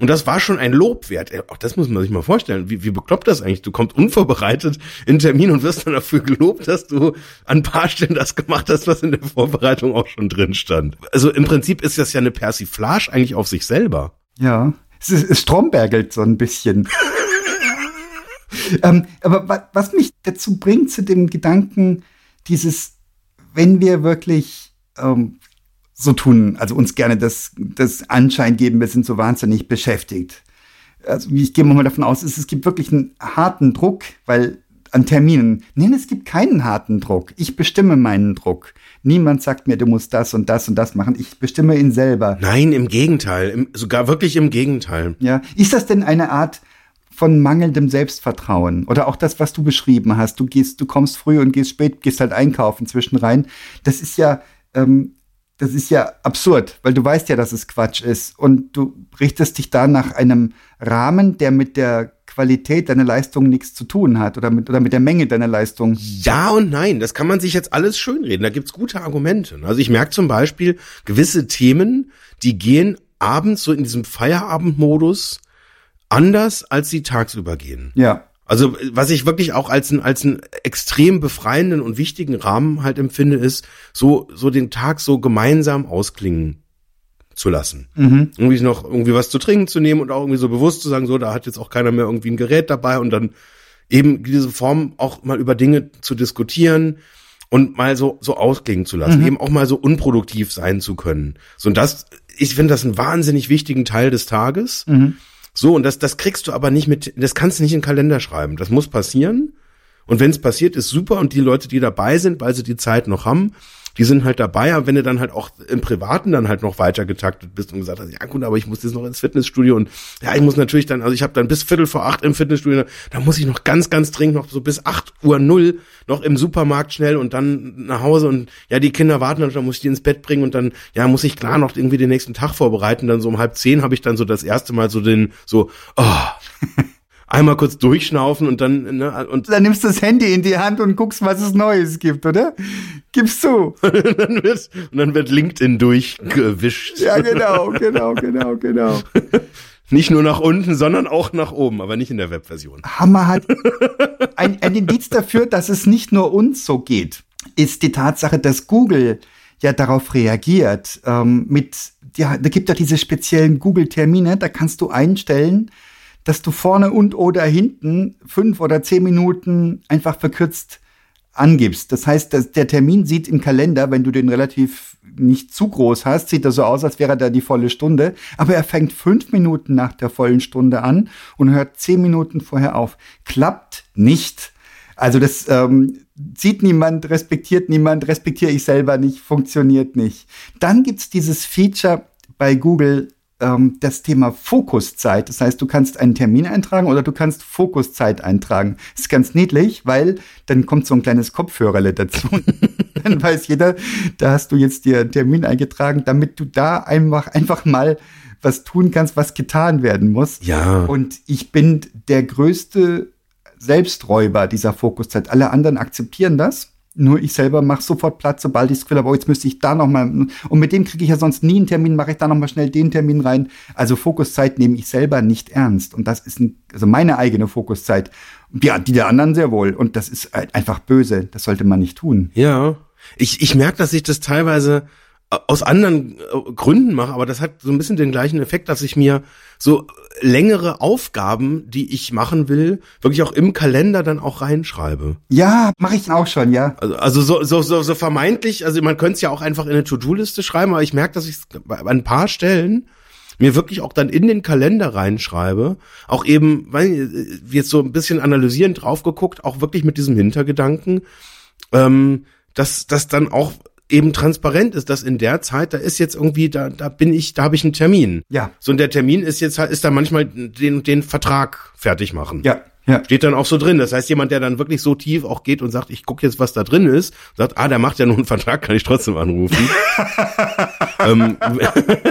Und das war schon ein Lob wert. Auch das muss man sich mal vorstellen. Wie, wie bekloppt das eigentlich? Du kommst unvorbereitet in den Termin und wirst dann dafür gelobt, dass du an ein paar Stellen das gemacht hast, was in der Vorbereitung auch schon drin stand. Also im Prinzip ist das ja eine Persiflage eigentlich auf sich selber. Ja, es, ist, es strombergelt so ein bisschen. ähm, aber wa was mich dazu bringt, zu dem Gedanken, dieses, wenn wir wirklich ähm, so tun, also uns gerne das, das Anschein geben, wir sind so wahnsinnig beschäftigt. Also ich gehe mal davon aus, es, es gibt wirklich einen harten Druck, weil an Terminen. Nein, es gibt keinen harten Druck. Ich bestimme meinen Druck. Niemand sagt mir, du musst das und das und das machen. Ich bestimme ihn selber. Nein, im Gegenteil. Im, sogar wirklich im Gegenteil. Ja, ist das denn eine Art von mangelndem Selbstvertrauen oder auch das, was du beschrieben hast? Du gehst, du kommst früh und gehst spät, gehst halt einkaufen zwischenrein. Das ist ja, ähm, das ist ja absurd, weil du weißt ja, dass es Quatsch ist und du richtest dich da nach einem Rahmen, der mit der Qualität deiner Leistung nichts zu tun hat oder mit, oder mit der Menge deiner Leistung. Ja und nein, das kann man sich jetzt alles schönreden. Da gibt's gute Argumente. Also ich merke zum Beispiel gewisse Themen, die gehen abends so in diesem Feierabendmodus anders, als sie tagsüber gehen. Ja, Also was ich wirklich auch als ein als einen extrem befreienden und wichtigen Rahmen halt empfinde, ist so so den Tag so gemeinsam ausklingen zu lassen. Irgendwie noch irgendwie was zu trinken zu nehmen und auch irgendwie so bewusst zu sagen, so da hat jetzt auch keiner mehr irgendwie ein Gerät dabei und dann eben diese Form auch mal über Dinge zu diskutieren und mal so so ausklingen zu lassen, eben auch mal so unproduktiv sein zu können. So und das ich finde das einen wahnsinnig wichtigen Teil des Tages. So, und das, das kriegst du aber nicht mit, das kannst du nicht in den Kalender schreiben. Das muss passieren. Und wenn es passiert, ist super. Und die Leute, die dabei sind, weil sie die Zeit noch haben, die sind halt dabei. Aber wenn du dann halt auch im Privaten dann halt noch weiter getaktet bist und gesagt hast, ja gut, aber ich muss jetzt noch ins Fitnessstudio und ja, ich muss natürlich dann, also ich habe dann bis Viertel vor acht im Fitnessstudio, da muss ich noch ganz, ganz dringend noch so bis acht Uhr null noch im Supermarkt schnell und dann nach Hause und ja, die Kinder warten und dann muss ich die ins Bett bringen und dann, ja, muss ich klar noch irgendwie den nächsten Tag vorbereiten. Dann so um halb zehn habe ich dann so das erste Mal so den, so, oh, einmal kurz durchschnaufen und dann, ne, und dann nimmst du das Handy in die Hand und guckst, was es Neues gibt, oder? Gibst du. dann wird, und dann wird LinkedIn durchgewischt. Ja, genau, genau, genau, genau. Nicht nur nach unten, sondern auch nach oben, aber nicht in der Webversion. Hammer hat ein, ein Indiz dafür, dass es nicht nur uns so geht, ist die Tatsache, dass Google ja darauf reagiert ähm, mit ja, da gibt ja diese speziellen Google-Termine, da kannst du einstellen, dass du vorne und oder hinten fünf oder zehn Minuten einfach verkürzt angibst. Das heißt, dass der Termin sieht im Kalender, wenn du den relativ nicht zu groß hast, sieht er so aus, als wäre da die volle Stunde. Aber er fängt fünf Minuten nach der vollen Stunde an und hört zehn Minuten vorher auf. Klappt nicht. Also das ähm, sieht niemand, respektiert niemand, respektiere ich selber nicht, funktioniert nicht. Dann gibt's dieses Feature bei Google, ähm, das Thema Fokuszeit. Das heißt, du kannst einen Termin eintragen oder du kannst Fokuszeit eintragen. Das ist ganz niedlich, weil dann kommt so ein kleines Kopfhörerle dazu. dann weiß jeder, da hast du jetzt dir einen Termin eingetragen, damit du da einfach, einfach mal was tun kannst, was getan werden muss. Ja. Und ich bin der größte Selbsträuber dieser Fokuszeit. Alle anderen akzeptieren das. Nur ich selber mache sofort Platz, sobald ich das Gefühl habe, oh, jetzt müsste ich da noch mal und mit dem kriege ich ja sonst nie einen Termin, mache ich da noch mal schnell den Termin rein. Also Fokuszeit nehme ich selber nicht ernst und das ist ein, also meine eigene Fokuszeit. Ja, die der anderen sehr wohl und das ist einfach böse. Das sollte man nicht tun. Ja, ich ich merke, dass ich das teilweise aus anderen äh, Gründen mache, aber das hat so ein bisschen den gleichen Effekt, dass ich mir so längere Aufgaben, die ich machen will, wirklich auch im Kalender dann auch reinschreibe. Ja, mache ich auch schon, ja. Also, also so, so, so, so vermeintlich, also man könnte es ja auch einfach in eine To-Do-Liste schreiben, aber ich merke, dass ich an ein paar Stellen mir wirklich auch dann in den Kalender reinschreibe, auch eben, weil äh, jetzt so ein bisschen analysierend drauf geguckt, auch wirklich mit diesem Hintergedanken, ähm, dass das dann auch eben transparent ist, dass in der Zeit, da ist jetzt irgendwie, da, da bin ich, da habe ich einen Termin. Ja. So, und der Termin ist jetzt halt, ist da manchmal den, den Vertrag fertig machen. Ja. Ja. Steht dann auch so drin. Das heißt, jemand, der dann wirklich so tief auch geht und sagt, ich gucke jetzt, was da drin ist, sagt, ah, der macht ja nur einen Vertrag, kann ich trotzdem anrufen. ähm,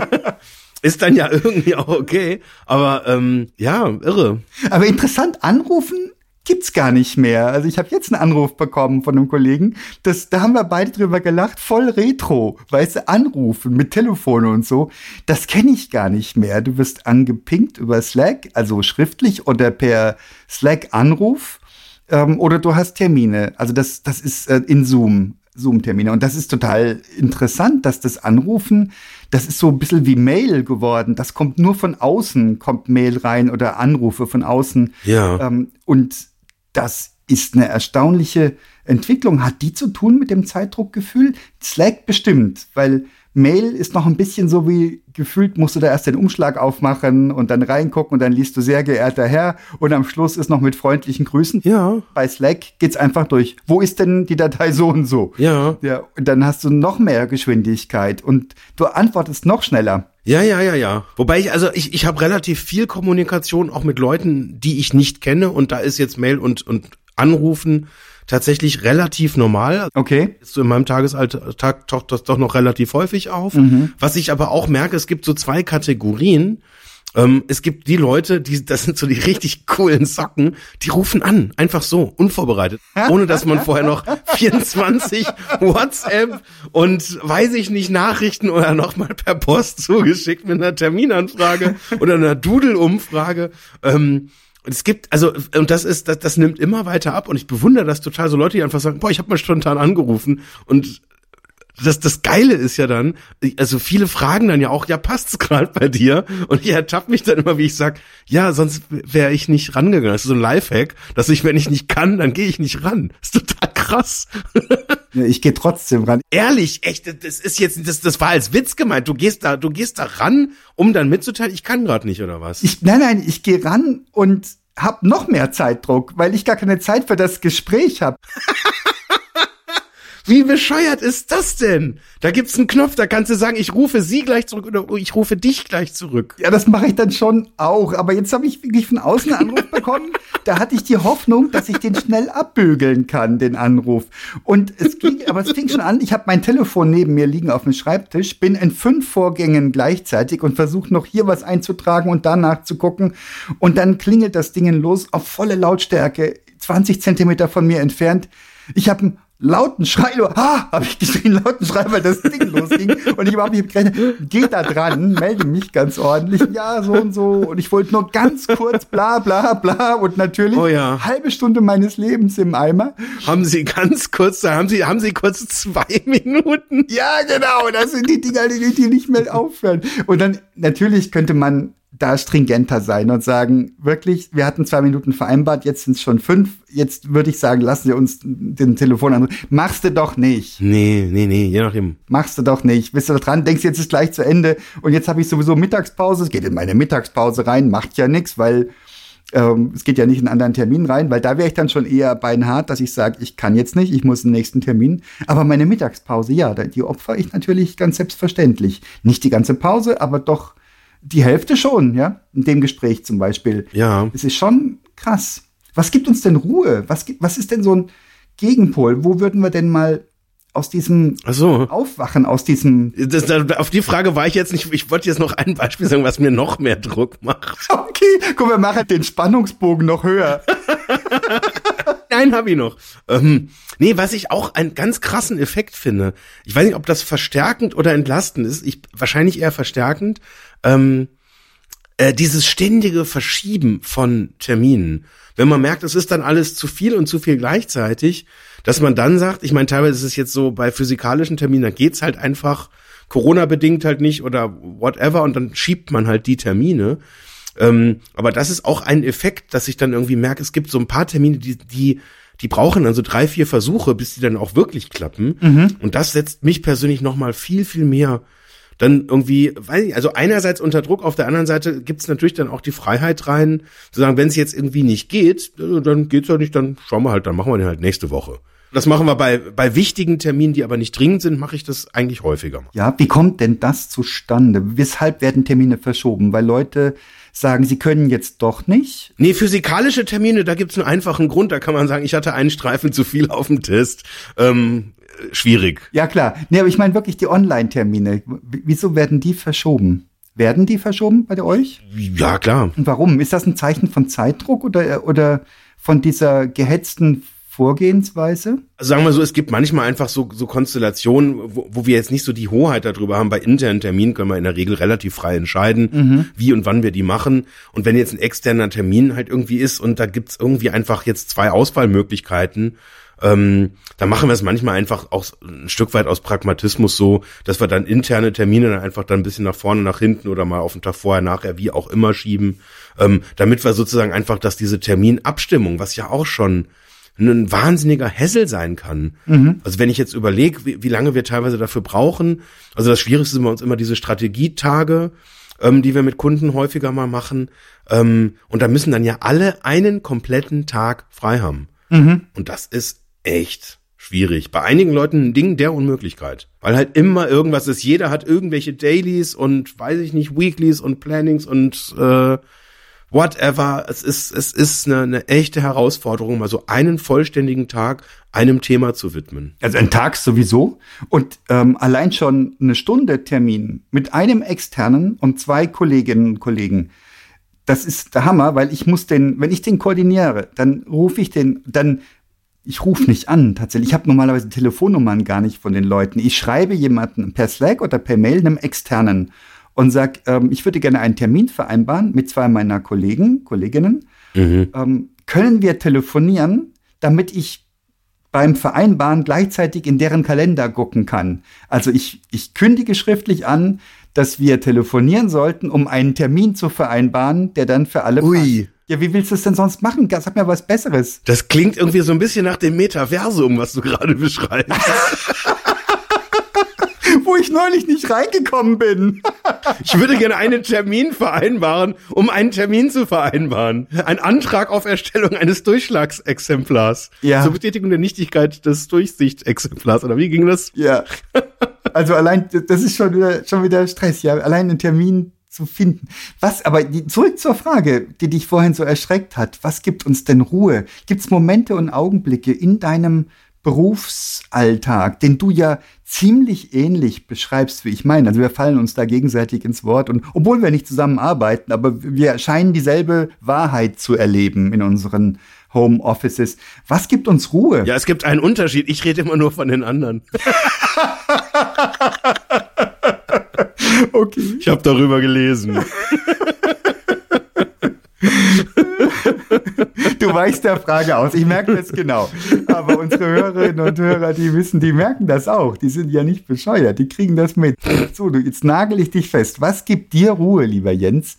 ist dann ja irgendwie auch okay. Aber ähm, ja, irre. Aber interessant, anrufen gibt's gar nicht mehr. Also ich habe jetzt einen Anruf bekommen von einem Kollegen, das, da haben wir beide drüber gelacht, voll retro, weißt du, anrufen mit Telefon und so. Das kenne ich gar nicht mehr. Du wirst angepinkt über Slack, also schriftlich oder per Slack-Anruf ähm, oder du hast Termine. Also das, das ist äh, in Zoom. Zoom-Termine. Und das ist total interessant, dass das Anrufen, das ist so ein bisschen wie Mail geworden. Das kommt nur von außen, kommt Mail rein oder Anrufe von außen. Ja. Ähm, und das ist eine erstaunliche Entwicklung. Hat die zu tun mit dem Zeitdruckgefühl? Slack bestimmt, weil Mail ist noch ein bisschen so wie gefühlt musst du da erst den Umschlag aufmachen und dann reingucken und dann liest du sehr geehrter Herr und am Schluss ist noch mit freundlichen Grüßen. Ja. Bei Slack geht's einfach durch. Wo ist denn die Datei so und so? Ja. Ja, und dann hast du noch mehr Geschwindigkeit und du antwortest noch schneller. Ja, ja, ja, ja. Wobei ich, also ich, ich habe relativ viel Kommunikation auch mit Leuten, die ich nicht kenne und da ist jetzt Mail und, und Anrufen tatsächlich relativ normal. Okay. So in meinem Tagesalltag taucht das doch noch relativ häufig auf. Mhm. Was ich aber auch merke, es gibt so zwei Kategorien. Ähm, es gibt die Leute, die, das sind so die richtig coolen Socken, die rufen an, einfach so, unvorbereitet, ohne dass man vorher noch 24 WhatsApp und weiß ich nicht Nachrichten oder nochmal per Post zugeschickt mit einer Terminanfrage oder einer Doodle-Umfrage. Ähm, es gibt, also, und das ist, das, das nimmt immer weiter ab und ich bewundere das total, so Leute, die einfach sagen, boah, ich habe mal spontan angerufen und das, das Geile ist ja dann, also viele fragen dann ja auch, ja, passt's gerade bei dir? Und ich ertappe mich dann immer, wie ich sag, ja, sonst wäre ich nicht rangegangen. Das ist so ein Lifehack, dass ich, wenn ich nicht kann, dann gehe ich nicht ran. Das ist total krass. Ich gehe trotzdem ran. Ehrlich, echt, das ist jetzt, das, das war als Witz gemeint. Du gehst da, du gehst da ran, um dann mitzuteilen, ich kann gerade nicht, oder was? Ich, nein, nein, ich gehe ran und hab noch mehr Zeitdruck, weil ich gar keine Zeit für das Gespräch habe. Wie bescheuert ist das denn? Da gibt's einen Knopf, da kannst du sagen, ich rufe sie gleich zurück oder ich rufe dich gleich zurück. Ja, das mache ich dann schon auch. Aber jetzt habe ich wirklich von außen einen Anruf bekommen. Da hatte ich die Hoffnung, dass ich den schnell abbügeln kann, den Anruf. Und es ging, aber es fing schon an. Ich habe mein Telefon neben mir liegen auf dem Schreibtisch, bin in fünf Vorgängen gleichzeitig und versuche noch hier was einzutragen und danach zu gucken. Und dann klingelt das Ding los auf volle Lautstärke, 20 Zentimeter von mir entfernt. Ich habe einen lauten Schrei, ah, habe ich geschrien, lauten Schrei, weil das Ding losging. Und ich überhaupt nicht gerechnet, geht da dran, melde mich ganz ordentlich, ja, so und so. Und ich wollte nur ganz kurz bla bla bla und natürlich Oh ja. halbe Stunde meines Lebens im Eimer. Haben Sie ganz kurz, da haben Sie, haben Sie kurz zwei Minuten? Ja, genau, das sind die Dinger, die, die nicht mehr aufhören. Und dann, natürlich könnte man da stringenter sein und sagen, wirklich, wir hatten zwei Minuten vereinbart, jetzt sind es schon fünf. Jetzt würde ich sagen, lassen Sie uns den Telefonanruf. Machst du doch nicht. Nee, nee, nee, je nachdem. Machst du doch nicht. Bist du dran, denkst jetzt ist gleich zu Ende und jetzt habe ich sowieso Mittagspause. Es geht in meine Mittagspause rein, macht ja nichts, weil ähm, es geht ja nicht in einen anderen Termin rein, weil da wäre ich dann schon eher beinhart, dass ich sage, ich kann jetzt nicht, ich muss den nächsten Termin. Aber meine Mittagspause, ja, die opfer ich natürlich ganz selbstverständlich. Nicht die ganze Pause, aber doch die Hälfte schon, ja, in dem Gespräch zum Beispiel. Ja. Es ist schon krass. Was gibt uns denn Ruhe? Was, gibt, was ist denn so ein Gegenpol? Wo würden wir denn mal aus diesem Ach so. Aufwachen, aus diesem Das, da, auf die Frage war ich jetzt nicht. Ich wollte jetzt noch ein Beispiel sagen, was mir noch mehr Druck macht. Okay, guck, wir machen den Spannungsbogen noch höher. Nein, hab ich noch. Ähm, nee, was ich auch einen ganz krassen Effekt finde. Ich weiß nicht, ob das verstärkend oder entlastend ist. Ich wahrscheinlich eher verstärkend. Ähm, äh, dieses ständige Verschieben von Terminen. Wenn man merkt, es ist dann alles zu viel und zu viel gleichzeitig, dass man dann sagt, ich meine, teilweise ist es jetzt so bei physikalischen Terminen, da geht's halt einfach Corona-bedingt halt nicht oder whatever und dann schiebt man halt die Termine. Ähm, aber das ist auch ein Effekt, dass ich dann irgendwie merke, es gibt so ein paar Termine, die, die, die brauchen dann so drei, vier Versuche, bis die dann auch wirklich klappen. Und das setzt mich persönlich nochmal viel, viel mehr dann irgendwie, weiß ich, also einerseits unter Druck, auf der anderen Seite gibt's natürlich dann auch die Freiheit rein, zu sagen, wenn es jetzt irgendwie nicht geht, äh, dann geht's ja nicht, dann schauen wir halt, dann machen wir den halt nächste Woche. Das machen wir bei, bei wichtigen Terminen, die aber nicht dringend sind, mache ich das eigentlich häufiger. Ja, wie kommt denn das zustande? Weshalb werden Termine verschoben? Weil Leute sagen, sie können jetzt doch nicht. Nee, physikalische Termine, da gibt's einen einfachen Grund. Da kann man sagen, ich hatte einen Streifen zu viel auf dem Test. Ähm, äh, schwierig. Ja, klar. Nee, aber ich meine wirklich die Online-Termine. Wieso werden die verschoben? Werden die verschoben bei euch? Ja, klar. Und warum? Ist das ein Zeichen von Zeitdruck oder, oder von dieser gehetzten Vorgehensweise? Also sagen wir so, es gibt manchmal einfach so, so Konstellationen, wo, wo wir jetzt nicht so die Hoheit darüber haben. Bei internen Terminen können wir in der Regel relativ frei entscheiden, wie und wann wir die machen. Und wenn jetzt ein externer Termin halt irgendwie ist und da gibt's irgendwie einfach jetzt zwei Auswahlmöglichkeiten, ähm, da machen wir es manchmal einfach auch ein Stück weit aus Pragmatismus so, dass wir dann interne Termine dann einfach dann ein bisschen nach vorne, nach hinten oder mal auf den Tag vorher, nachher, wie auch immer schieben, ähm, damit wir sozusagen einfach, dass diese Terminabstimmung, was ja auch schon ein wahnsinniger Hessel sein kann. Also wenn ich jetzt überlege, wie, wie lange wir teilweise dafür brauchen, also das Schwierigste sind bei uns immer diese Strategietage, ähm, die wir mit Kunden häufiger mal machen. Ähm, und da müssen dann ja alle einen kompletten Tag frei haben. Und das ist echt schwierig. Bei einigen Leuten ein Ding der Unmöglichkeit. Weil halt immer irgendwas ist. Jeder hat irgendwelche Dailies und weiß ich nicht, Weeklies und Plannings und äh, whatever. Es ist, es ist eine, eine echte Herausforderung, mal so einen vollständigen Tag einem Thema zu widmen. Also ein Tag sowieso. Und ähm, allein schon eine Stunde Termin mit einem externen und zwei Kolleginnen und Kollegen. Das ist der Hammer, weil ich muss den, wenn ich den koordiniere, dann rufe ich den, dann ich rufe nicht an, tatsächlich. Ich habe normalerweise Telefonnummern gar nicht von den Leuten. Ich schreibe jemanden per Slack oder per Mail einem externen und sag, ähm, ich würde gerne einen Termin vereinbaren mit zwei meiner Kollegen, Kolleginnen. Ähm, können wir telefonieren, damit ich beim Vereinbaren gleichzeitig in deren Kalender gucken kann. Also ich, ich kündige schriftlich an, dass wir telefonieren sollten, um einen Termin zu vereinbaren, der dann für alle Ui. passt. Ja, wie willst du es denn sonst machen? Sag mir was Besseres. Das klingt irgendwie so ein bisschen nach dem Metaversum, was du gerade beschreibst. Wo ich neulich nicht reingekommen bin. Ich würde gerne einen Termin vereinbaren, um einen Termin zu vereinbaren. Ein Antrag auf Erstellung eines Durchschlagsexemplars. Ja. Zur Bestätigung der Nichtigkeit des Durchsichtexemplars. Oder wie ging das? Ja. Also allein, das ist schon wieder, schon wieder Stress, ja. Allein einen Termin zu finden. Was, aber zurück zur Frage, die dich vorhin so erschreckt hat. Was gibt uns denn Ruhe? Gibt es Momente und Augenblicke in deinem Berufsalltag, den du ja ziemlich ähnlich beschreibst, wie ich meine. Also wir fallen uns da gegenseitig ins Wort und obwohl wir nicht zusammenarbeiten, aber wir scheinen dieselbe Wahrheit zu erleben in unseren Homeoffices. Was gibt uns Ruhe? Ja, es gibt einen Unterschied. Ich rede immer nur von den anderen. Okay. Ich habe darüber gelesen. Du weichst der Frage aus. Ich merke das genau. Aber unsere Hörerinnen und Hörer, die wissen, die merken das auch. Die sind ja nicht bescheuert. Die kriegen das mit. So, jetzt nagel ich dich fest. Was gibt dir Ruhe, lieber Jens?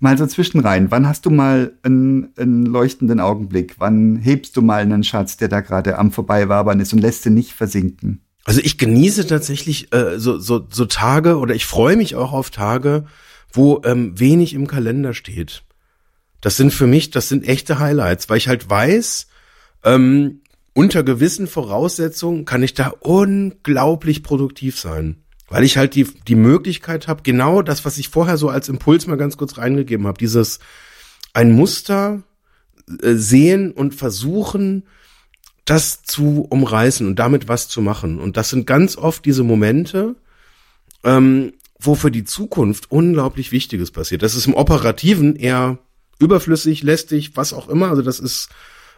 Mal so zwischenrein. Wann hast du mal einen, einen leuchtenden Augenblick? Wann hebst du mal einen Schatz, der da gerade am Vorbeiwabern ist und lässt ihn nicht versinken? Also ich genieße tatsächlich äh, so, so, so Tage oder ich freue mich auch auf Tage, wo ähm, wenig im Kalender steht. Das sind für mich, das sind echte Highlights, weil ich halt weiß, ähm, unter gewissen Voraussetzungen kann ich da unglaublich produktiv sein. Weil ich halt die, die Möglichkeit habe, genau das, was ich vorher so als Impuls mal ganz kurz reingegeben habe, dieses ein Muster äh, sehen und versuchen, das zu umreißen und damit was zu machen. Und das sind ganz oft diese Momente, ähm, wo für die Zukunft unglaublich Wichtiges passiert. Das ist im Operativen eher überflüssig, lästig, was auch immer. Also das ist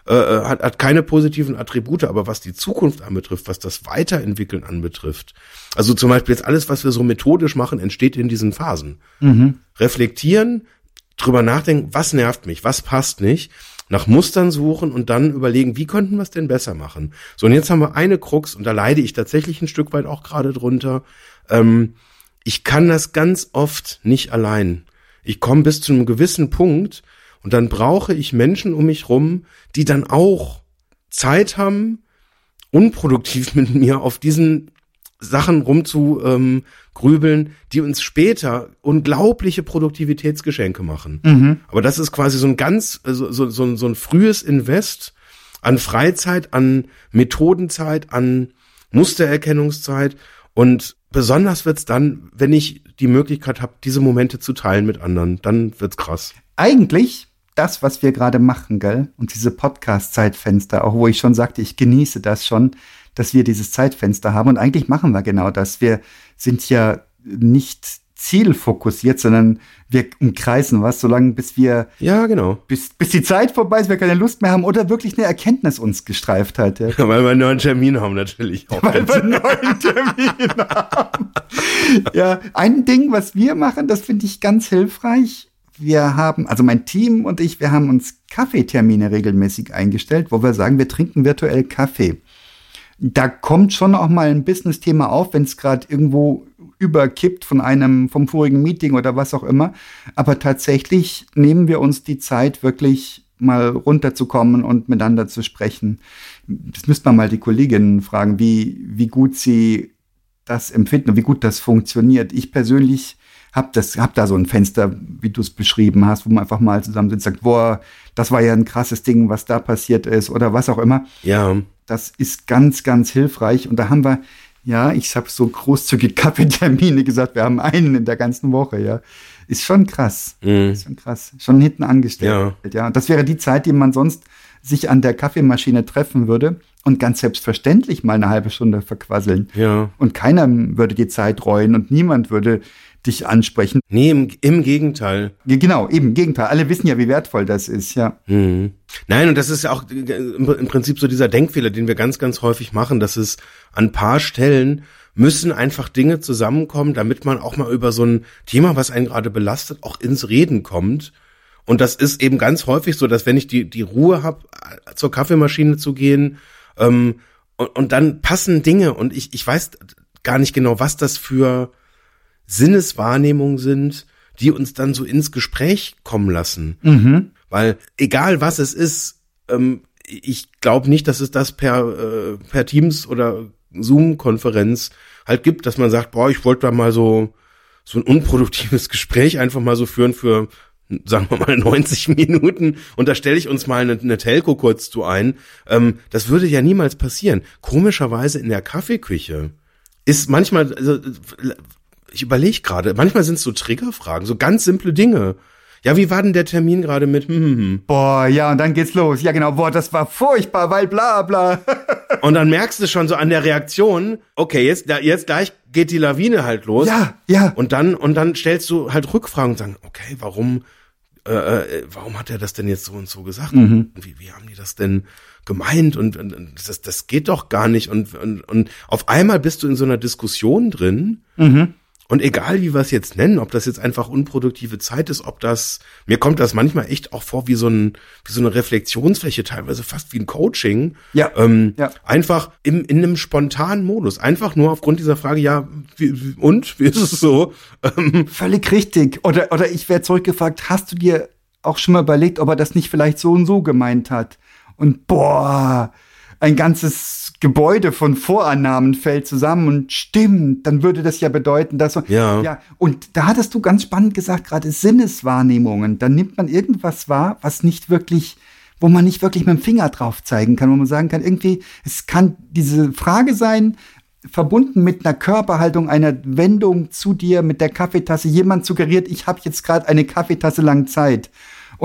äh, hat, hat keine positiven Attribute, aber was die Zukunft anbetrifft, was das Weiterentwickeln anbetrifft, also zum Beispiel jetzt alles, was wir so methodisch machen, entsteht in diesen Phasen. Reflektieren, drüber nachdenken, was nervt mich, was passt nicht, nach Mustern suchen und dann überlegen, wie könnten wir es denn besser machen. So, und jetzt haben wir eine Krux, und da leide ich tatsächlich ein Stück weit auch gerade drunter. Ähm, ich kann das ganz oft nicht allein. Ich komme bis zu einem gewissen Punkt und dann brauche ich Menschen um mich rum, die dann auch Zeit haben, unproduktiv mit mir auf diesen Sachen rumzu ähm, grübeln, die uns später unglaubliche Produktivitätsgeschenke machen. Aber das ist quasi so ein ganz, äh, so, so, so, ein- so ein frühes Invest an Freizeit, an Methodenzeit, an Mustererkennungszeit und besonders wird's dann, wenn ich die Möglichkeit habe, diese Momente zu teilen mit anderen, dann wird's krass. Eigentlich das, was wir gerade machen, gell? Und diese Podcast-Zeitfenster, auch wo ich schon sagte, ich genieße das schon, dass wir dieses Zeitfenster haben. Und eigentlich machen wir genau das. Wir sind ja nicht zielfokussiert, sondern wir umkreisen was, solange bis wir, Ja, genau. bis, bis die Zeit vorbei ist, wir keine Lust mehr haben oder wirklich eine Erkenntnis uns gestreift hat. Ja. Weil wir einen neuen Termin haben natürlich auch. Weil wir einen neuen Termin haben. Ja, ein Ding, was wir machen, das finde ich ganz hilfreich. Wir haben, also mein Team und ich, wir haben uns Kaffeetermine regelmäßig eingestellt, wo wir sagen, wir trinken virtuell Kaffee. Da kommt schon auch mal ein Business-Thema auf, wenn es gerade irgendwo überkippt von einem, vom vorigen Meeting oder was auch immer. Aber tatsächlich nehmen wir uns die Zeit, wirklich mal runterzukommen und miteinander zu sprechen. Das müsste man mal die Kolleginnen fragen, wie, wie gut sie das empfinden und wie gut das funktioniert. Ich persönlich habe das, hab da so ein Fenster, wie du es beschrieben hast, wo man einfach mal zusammen sitzt und sagt, boah, das war ja ein krasses Ding, was da passiert ist oder was auch immer. Ja, Das ist ganz, ganz hilfreich. Und da haben wir, ja, ich habe so großzügig Kaffeetermine gesagt, wir haben einen in der ganzen Woche, ja. Ist schon krass. Mhm. Ist schon krass. Schon hinten angestellt. Ja. ja. Das wäre die Zeit, die man sonst sich an der Kaffeemaschine treffen würde und ganz selbstverständlich mal eine halbe Stunde verquasseln. ja. Und keiner würde die Zeit reuen und niemand würde dich ansprechen. Nee, im, im Gegenteil. Ja, Genau, eben, im Gegenteil. Alle wissen ja, wie wertvoll das ist, ja. Mhm. Nein, und das ist ja auch äh, im im Prinzip so dieser Denkfehler, den wir ganz, ganz häufig machen, dass es an paar Stellen müssen einfach Dinge zusammenkommen, damit man auch mal über so ein Thema, was einen gerade belastet, auch ins Reden kommt. Und das ist eben ganz häufig so, dass wenn ich die, die Ruhe habe, zur Kaffeemaschine zu gehen, ähm, und, und dann passen Dinge und ich, ich weiß gar nicht genau, was das für Sinneswahrnehmungen sind, die uns dann so ins Gespräch kommen lassen. Weil egal was es ist, ähm, ich glaube nicht, dass es das per, äh, per Teams oder Zoom-Konferenz halt gibt, dass man sagt, boah, ich wollte da mal so, so ein unproduktives Gespräch einfach mal so führen für, sagen wir mal, 90 Minuten und da stelle ich uns mal eine, eine Telco kurz zu ein. Ähm, das würde ja niemals passieren. Komischerweise in der Kaffeeküche ist manchmal, also, ich überlege gerade, manchmal sind es so Triggerfragen, so ganz simple Dinge. Ja, wie war denn der Termin gerade mit? Hm, hm, hm. Boah, ja, und dann geht's los. Ja, genau, boah, das war furchtbar, weil bla bla. Und dann merkst du schon so an der Reaktion, okay, jetzt, da- jetzt gleich geht die Lawine halt los. ja, ja. Und dann, und dann stellst du halt Rückfragen und sagen, okay, warum, äh, äh, warum hat er das denn jetzt so und so gesagt? Mhm. Wie, wie haben die das denn gemeint? Und, und, und das, das geht doch gar nicht. Und, und, und auf einmal bist du in so einer Diskussion drin. Mhm. Und egal wie wir es jetzt nennen, ob das jetzt einfach unproduktive Zeit ist, ob das, mir kommt das manchmal echt auch vor wie so, ein, wie so eine Reflexionsfläche, teilweise fast wie ein Coaching. Ja, Ähm, ja. Einfach im, in einem spontanen Modus. Einfach nur aufgrund dieser Frage, ja, wie, und? Wie ist es so? Ähm, Völlig richtig. Oder, oder ich werde zurückgefragt, hast du dir auch schon mal überlegt, ob er das nicht vielleicht so und so gemeint hat? Und boah, ein ganzes Gebäude von Vorannahmen fällt zusammen und stimmt, dann würde das ja bedeuten, dass man, Ja. ja. Und da hattest du ganz spannend gesagt, gerade Sinneswahrnehmungen. Dann nimmt man irgendwas wahr, was nicht wirklich, wo man nicht wirklich mit dem Finger drauf zeigen kann, wo man sagen kann, irgendwie, es kann diese Frage sein, verbunden mit einer Körperhaltung, einer Wendung zu dir mit der Kaffeetasse. Jemand suggeriert, ich habe jetzt gerade eine Kaffeetasse lang Zeit.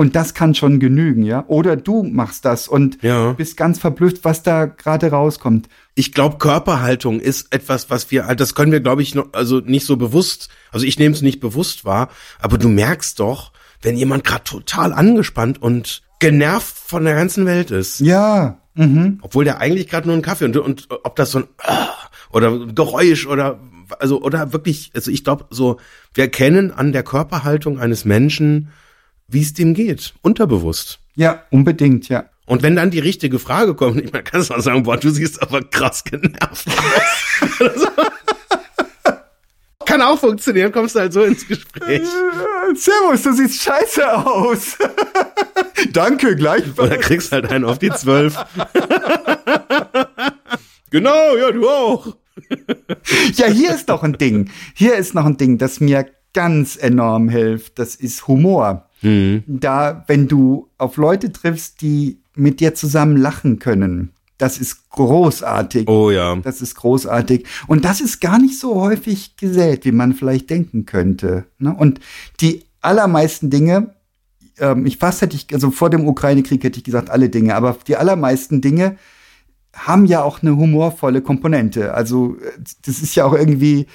Und das kann schon genügen, ja? Oder du machst das und Ja. bist ganz verblüfft, was da gerade rauskommt. ich glaube, Körperhaltung ist etwas, was wir, das können wir, glaube ich, noch, also nicht so bewusst, also ich nehme es nicht bewusst wahr, aber du merkst doch, wenn jemand gerade total angespannt und genervt von der ganzen Welt ist, Ja, mhm. obwohl der eigentlich gerade nur einen Kaffee und, und ob das so ein ah, oder Geräusch oder also oder wirklich, also ich glaube, so wir erkennen an der Körperhaltung eines Menschen, wie es dem geht, unterbewusst. ja, unbedingt, ja. Und wenn dann die richtige Frage kommt, ich meine, kannst du auch sagen, boah, du siehst aber krass genervt aus. Kann auch funktionieren, kommst du halt so ins Gespräch. Äh, Servus, du siehst scheiße aus. Danke, gleichfalls. Oder kriegst halt einen auf die Zwölf. genau, ja, du auch. Ja, hier ist doch ein Ding. Hier ist noch ein Ding, das mir ganz enorm hilft. Das ist Humor. Da, wenn du auf Leute triffst, die mit dir zusammen lachen können, das ist großartig. Oh ja. Das ist großartig. Und das ist gar nicht so häufig gesät, wie man vielleicht denken könnte. Ne? Und die allermeisten Dinge, ähm, ich fast hätte ich, also vor dem Ukraine-Krieg hätte ich gesagt, alle Dinge, aber die allermeisten Dinge haben ja auch eine humorvolle Komponente. Also äh, das ist ja auch irgendwie,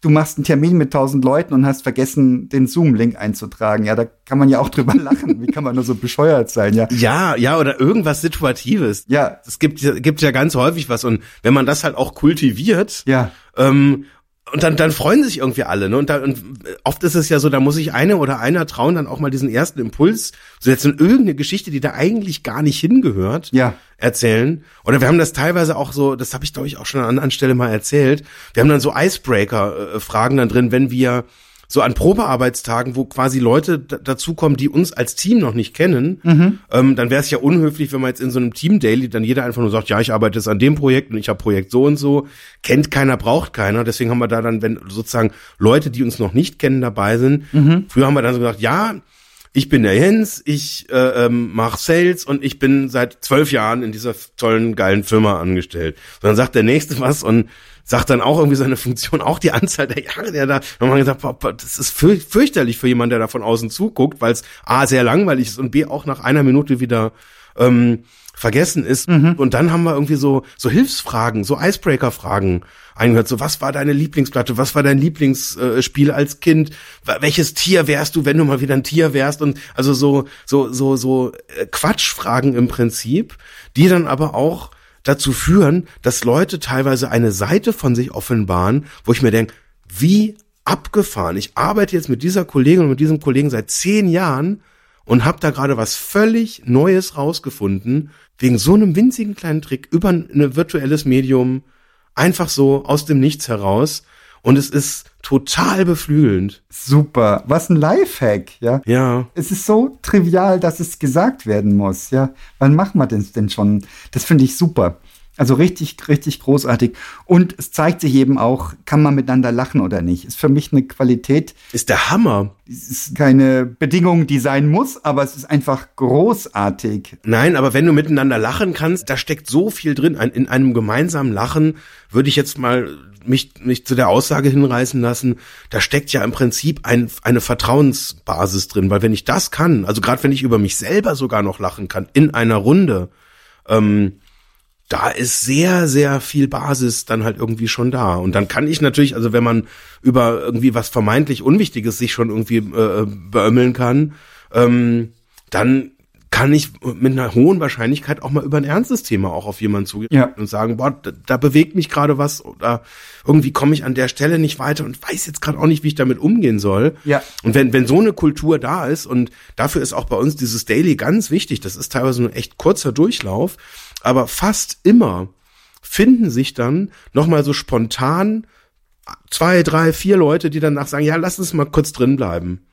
du machst einen Termin mit tausend Leuten und hast vergessen, den Zoom-Link einzutragen. Ja, da kann man ja auch drüber lachen. Wie kann man nur so bescheuert sein? Ja, Ja, ja, oder irgendwas Situatives. ja, Es gibt, ja- gibt ja ganz häufig was. Und wenn man das halt auch kultiviert, ja. ähm, und dann, dann freuen sich irgendwie alle, ne? Und, da, und oft ist es ja so, da muss sich eine oder einer trauen, dann auch mal diesen ersten Impuls zu setzen und irgendeine Geschichte, die da eigentlich gar nicht hingehört, Ja. erzählen. Oder wir haben das teilweise auch so, das habe ich glaube ich auch schon an anderen Stelle mal erzählt. Wir haben dann so Icebreaker-Fragen dann drin, wenn wir so an Probearbeitstagen, wo quasi Leute dazukommen, die uns als Team noch nicht kennen, ähm, dann wäre es ja unhöflich, wenn man jetzt in so einem Team Daily dann jeder einfach nur sagt, ja, ich arbeite jetzt an dem Projekt und ich habe Projekt so und so. Kennt keiner, braucht keiner. Deswegen haben wir da dann, wenn sozusagen Leute, die uns noch nicht kennen, dabei sind. Früher haben wir dann so gesagt, ja, ich bin der Jens, ich äh, ähm, mache Sales und ich bin seit zwölf Jahren in dieser tollen, geilen Firma angestellt. Und dann sagt der Nächste was und sagt dann auch irgendwie seine Funktion, auch die Anzahl der Jahre, der da, dann haben wir gesagt, das ist fürch fürchterlich für jemanden, der da von außen zuguckt, weil es A, sehr langweilig ist und B, auch nach einer Minute wieder ähm, vergessen ist. Und dann haben wir irgendwie so, so Hilfsfragen, so Icebreaker-Fragen eingehört. So, was war deine Lieblingsplatte? Was war dein Lieblingsspiel als Kind? Welches Tier wärst du, wenn du mal wieder ein Tier wärst? Und also so, so, so, so äh, Quatschfragen im Prinzip, die dann aber auch dazu führen, dass Leute teilweise eine Seite von sich offenbaren, wo ich mir denke, wie abgefahren. Ich arbeite jetzt mit dieser Kollegin und mit diesem Kollegen seit zehn Jahren und habe da gerade was völlig Neues rausgefunden, wegen so einem winzigen kleinen Trick über ein ein virtuelles Medium, einfach so aus dem Nichts heraus. Und es ist total beflügelnd. Super. Was ein Lifehack, ja. Ja. Es ist so trivial, dass es gesagt werden muss, ja. Wann machen wir das denn schon? Das finde ich super. Also richtig, richtig großartig. Und es zeigt sich eben auch, kann man miteinander lachen oder nicht. Ist für mich eine Qualität. Ist der Hammer. Es ist keine Bedingung, die sein muss, aber es ist einfach großartig. Nein, aber wenn du miteinander lachen kannst, da steckt so viel drin. In einem gemeinsamen Lachen würde ich jetzt mal mich, mich zu der Aussage hinreißen lassen, da steckt ja im Prinzip ein, eine Vertrauensbasis drin, weil wenn ich das kann, also gerade wenn ich über mich selber sogar noch lachen kann, in einer Runde, ähm, da ist sehr, sehr viel Basis dann halt irgendwie schon da. Und dann kann ich natürlich, also wenn man über irgendwie was vermeintlich Unwichtiges sich schon irgendwie äh, beömmeln kann, ähm, dann kann ich mit einer hohen Wahrscheinlichkeit auch mal über ein ernstes Thema auch auf jemanden zugehen Ja. und sagen, boah, da, da bewegt mich gerade was oder irgendwie komme ich an der Stelle nicht weiter und weiß jetzt gerade auch nicht, wie ich damit umgehen soll. Ja. Und wenn, wenn so eine Kultur da ist und dafür ist auch bei uns dieses Daily ganz wichtig, das ist teilweise ein echt kurzer Durchlauf, aber fast immer finden sich dann nochmal so spontan zwei, drei, vier Leute, die danach sagen, ja, lass uns mal kurz drin bleiben.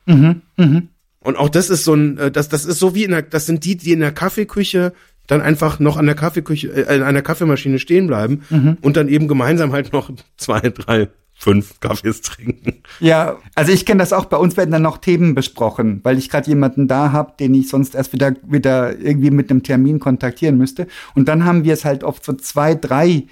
Und auch das ist so ein, äh, das, das ist so wie in der, das sind die, die in der Kaffeeküche dann einfach noch an der Kaffeeküche, äh, an der Kaffeemaschine stehen bleiben und dann eben gemeinsam halt noch zwei, drei, fünf Kaffees trinken. Ja, also ich kenne das auch. Bei uns werden dann noch Themen besprochen, weil ich gerade jemanden da habe, den ich sonst erst wieder wieder irgendwie mit einem Termin kontaktieren müsste. Und dann haben wir es halt oft so zwei, drei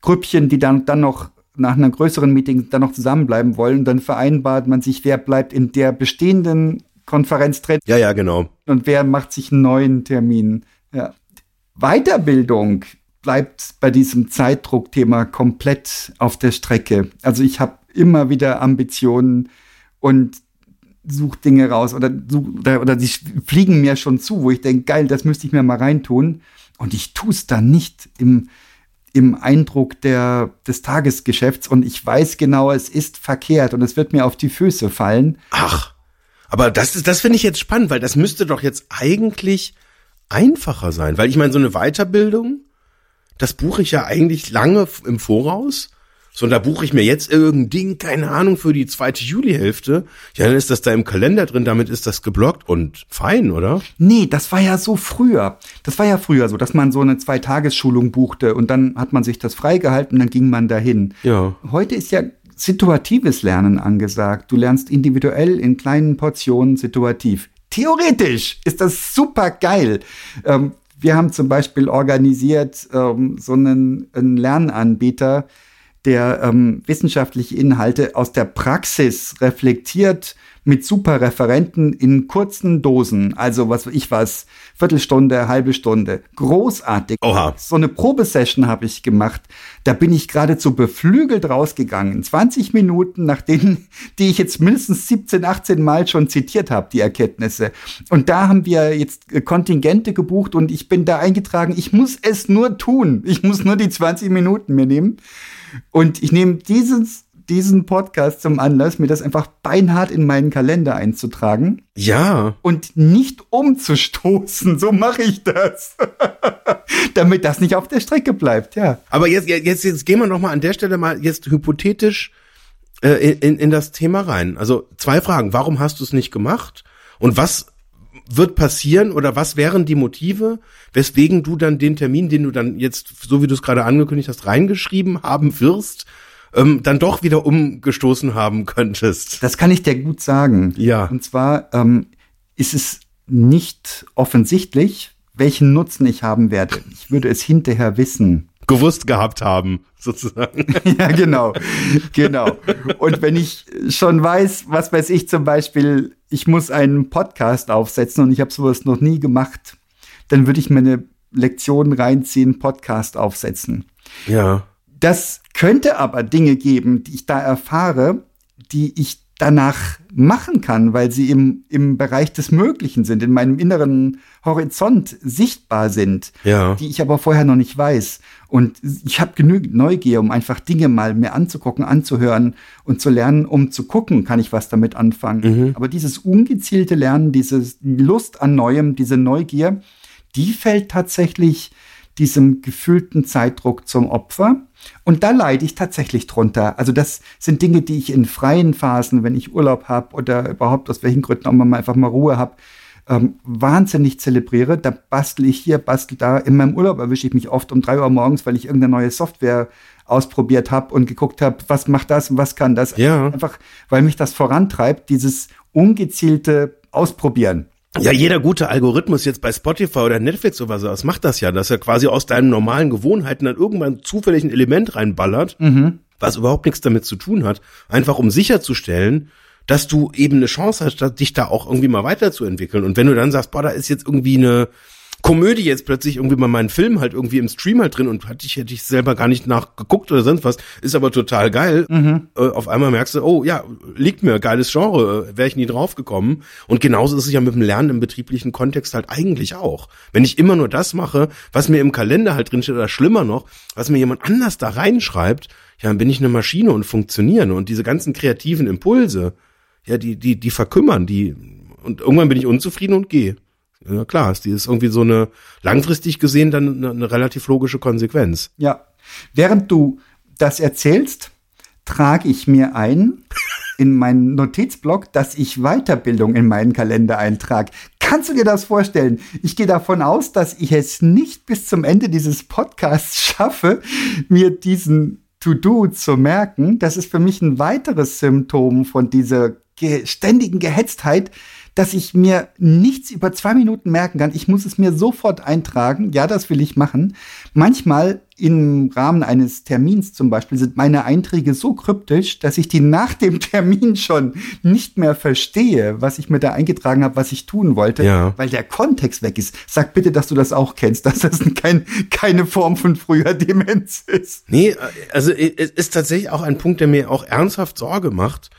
Grüppchen, die dann dann noch nach einer größeren Meeting dann noch zusammenbleiben wollen. Und dann vereinbart man sich, wer bleibt in der bestehenden Konferenz drin Ja, ja, genau. und wer macht sich einen neuen Termin. Ja. Weiterbildung bleibt bei diesem Zeitdruckthema komplett auf der Strecke. Also ich habe immer wieder Ambitionen und suche Dinge raus oder, oder die fliegen mir schon zu, wo ich denke, geil, das müsste ich mir mal reintun. Und ich tue es dann nicht im, im Eindruck der, des Tagesgeschäfts und ich weiß genau, es ist verkehrt und es wird mir auf die Füße fallen. Ach, aber das ist, das finde ich jetzt spannend, weil das müsste doch jetzt eigentlich einfacher sein, weil ich meine, so eine Weiterbildung, das buche ich ja eigentlich lange im Voraus. So, und da buche ich mir jetzt irgendein Ding, keine Ahnung, für die zweite Julihälfte. Ja, dann ist das da im Kalender drin, damit ist das geblockt und fein, oder? Nee, das war ja so früher. Das war ja früher so, dass man so eine Zweitagesschulung buchte und dann hat man sich das freigehalten, dann ging man dahin. Ja. Heute ist ja situatives Lernen angesagt. Du lernst individuell in kleinen Portionen situativ. Theoretisch ist das super geil. Ähm, wir haben zum Beispiel organisiert ähm, so einen, einen Lernanbieter, der ähm, wissenschaftliche Inhalte aus der Praxis reflektiert mit super Referenten in kurzen Dosen. Also was weiß ich was, Viertelstunde, halbe Stunde. Großartig. Oha. So eine Probesession habe ich gemacht. Da bin ich geradezu beflügelt rausgegangen. 20 Minuten nach denen, die ich jetzt mindestens 17, 18 Mal schon zitiert habe, die Erkenntnisse. Und da haben wir jetzt Kontingente gebucht und ich bin da eingetragen. Ich muss es nur tun. Ich muss nur die 20 Minuten mir nehmen. Und ich nehme dieses, diesen Podcast zum Anlass, mir das einfach beinhart in meinen Kalender einzutragen Ja. und nicht umzustoßen. So mache ich das. Damit das nicht auf der Strecke bleibt, ja. Aber jetzt, jetzt, jetzt gehen wir noch mal an der Stelle mal jetzt hypothetisch äh, in, in das Thema rein. Also zwei Fragen. Warum hast du es nicht gemacht? Und was wird passieren oder was wären die Motive, weswegen du dann den Termin, den du dann jetzt, so wie du es gerade angekündigt hast, reingeschrieben haben wirst, ähm, dann doch wieder umgestoßen haben könntest? Das kann ich dir gut sagen. Ja. Und zwar ähm, ist es nicht offensichtlich, welchen Nutzen ich haben werde. Ich würde es hinterher wissen. Gewusst gehabt haben, sozusagen. ja, genau. Genau. Und wenn ich schon weiß, was weiß ich zum Beispiel, ich muss einen Podcast aufsetzen und ich habe sowas noch nie gemacht, dann würde ich mir eine Lektion reinziehen, Podcast aufsetzen. ja. Das könnte aber Dinge geben, die ich da erfahre, die ich danach machen kann, weil sie im, im Bereich des Möglichen sind, in meinem inneren Horizont sichtbar sind, Ja. die ich aber vorher noch nicht weiß. Und ich habe genügend Neugier, um einfach Dinge mal mir anzugucken, anzuhören und zu lernen, um zu gucken, kann ich was damit anfangen. Aber dieses ungezielte Lernen, diese Lust an Neuem, diese Neugier, die fällt tatsächlich diesem gefühlten Zeitdruck zum Opfer. Und da leide ich tatsächlich drunter. Also das sind Dinge, die ich in freien Phasen, wenn ich Urlaub habe oder überhaupt aus welchen Gründen auch mal einfach mal Ruhe habe, ähm, wahnsinnig zelebriere. Da bastel ich hier, bastel da. In meinem Urlaub erwische ich mich oft um drei Uhr morgens, weil ich irgendeine neue Software ausprobiert habe und geguckt habe, was macht das und was kann das. Ja. Einfach, weil mich das vorantreibt, dieses ungezielte Ausprobieren. Ja, jeder gute Algorithmus jetzt bei Spotify oder Netflix oder sowas macht das ja, dass er quasi aus deinen normalen Gewohnheiten dann irgendwann zufällig ein Element reinballert, was überhaupt nichts damit zu tun hat, einfach um sicherzustellen, dass du eben eine Chance hast, dich da auch irgendwie mal weiterzuentwickeln. Und wenn du dann sagst, boah, da ist jetzt irgendwie eine Komödie jetzt plötzlich irgendwie bei meinen Film halt irgendwie im Stream halt drin und hatte ich, hätte ich selber gar nicht nachgeguckt oder sonst was, ist aber total geil. Mhm. Äh, auf einmal merkst du, oh ja, liegt mir, geiles Genre, äh, wäre ich nie drauf gekommen. Und genauso ist es ja mit dem Lernen im betrieblichen Kontext halt eigentlich auch. Wenn ich immer nur das mache, was mir im Kalender halt drinsteht oder schlimmer noch, was mir jemand anders da reinschreibt, ja, dann bin ich eine Maschine und funktionieren. Und diese ganzen kreativen Impulse, ja, die, die, die verkümmern, die, und irgendwann bin ich unzufrieden und gehe. Ja, klar, ist die ist irgendwie so eine, langfristig gesehen dann eine, eine relativ logische Konsequenz. Ja. Während du das erzählst, trage ich mir ein in meinen Notizblock, dass ich Weiterbildung in meinen Kalender eintrage. Kannst du dir das vorstellen? Ich gehe davon aus, dass ich es nicht bis zum Ende dieses Podcasts schaffe, mir diesen To-Do zu merken. Das ist für mich ein weiteres Symptom von dieser ge ständigen Gehetztheit, dass ich mir nichts über zwei Minuten merken kann. Ich muss es mir sofort eintragen. Ja, das will ich machen. Manchmal im Rahmen eines Termins zum Beispiel sind meine Einträge so kryptisch, dass ich die nach dem Termin schon nicht mehr verstehe, was ich mir da eingetragen habe, was ich tun wollte, Ja. weil der Kontext weg ist. Sag bitte, dass du das auch kennst, dass das kein, keine Form von früher Demenz ist. Nee, also es ist tatsächlich auch ein Punkt, der mir auch ernsthaft Sorge macht,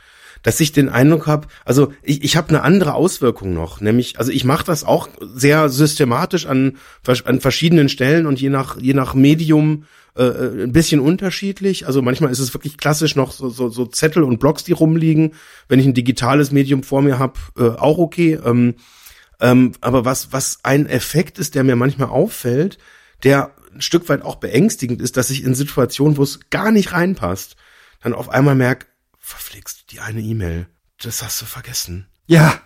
dass ich den Eindruck habe, also ich, ich habe eine andere Auswirkung noch, nämlich, also ich mache das auch sehr systematisch an, an verschiedenen Stellen und je nach, je nach Medium äh, äh, ein bisschen unterschiedlich. Also manchmal ist es wirklich klassisch noch so, so, so Zettel und Blogs, die rumliegen. Wenn ich ein digitales Medium vor mir habe, äh, auch okay. Ähm, ähm, aber was, was ein Effekt ist, der mir manchmal auffällt, der ein Stück weit auch beängstigend ist, dass ich in Situationen, wo es gar nicht reinpasst, dann auf einmal merke, verflixt die eine E-Mail. Das hast du vergessen. Ja,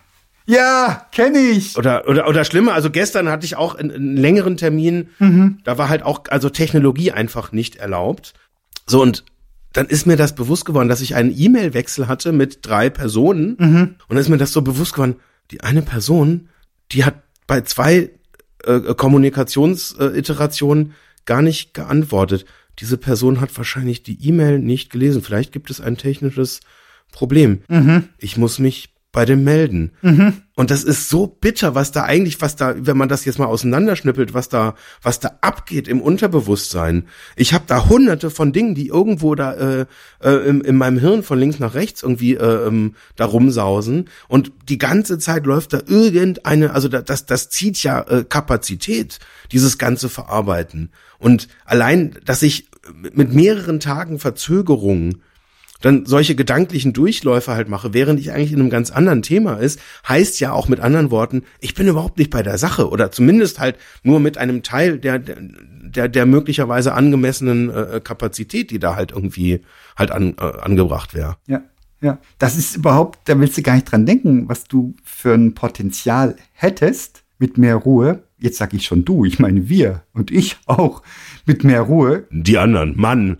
ja, kenne ich. Oder, oder, oder schlimmer, also gestern hatte ich auch einen, einen längeren Termin, da war halt auch, also Technologie einfach nicht erlaubt. So, und dann ist mir das bewusst geworden, dass ich einen E-Mail-Wechsel hatte mit drei Personen. Und dann ist mir das so bewusst geworden, die eine Person, die hat bei zwei äh, Kommunikationsiterationen gar nicht geantwortet. Diese Person hat wahrscheinlich die E-Mail nicht gelesen. Vielleicht gibt es ein technisches Problem. Ich muss mich bei dem melden. Und das ist so bitter, was da eigentlich, was da, wenn man das jetzt mal auseinanderschnippelt, was da, was da abgeht im Unterbewusstsein. Ich habe da hunderte von Dingen, die irgendwo da äh, äh, in, in meinem Hirn von links nach rechts irgendwie äh, ähm, da rumsausen. Und die ganze Zeit läuft da irgendeine, also da, das, das zieht ja äh, Kapazität, dieses ganze Verarbeiten. Und allein, dass ich mit mehreren Tagen Verzögerung dann solche gedanklichen Durchläufe halt mache, während ich eigentlich in einem ganz anderen Thema ist, heißt ja auch mit anderen Worten, ich bin überhaupt nicht bei der Sache oder zumindest halt nur mit einem Teil der der, der möglicherweise angemessenen äh, Kapazität, die da halt irgendwie halt an, äh, angebracht wäre. Ja, ja. Das ist überhaupt, da willst du gar nicht dran denken, was du für ein Potenzial hättest mit mehr Ruhe. Jetzt sag ich schon du, ich meine wir und ich auch mit mehr Ruhe. Die anderen, Mann.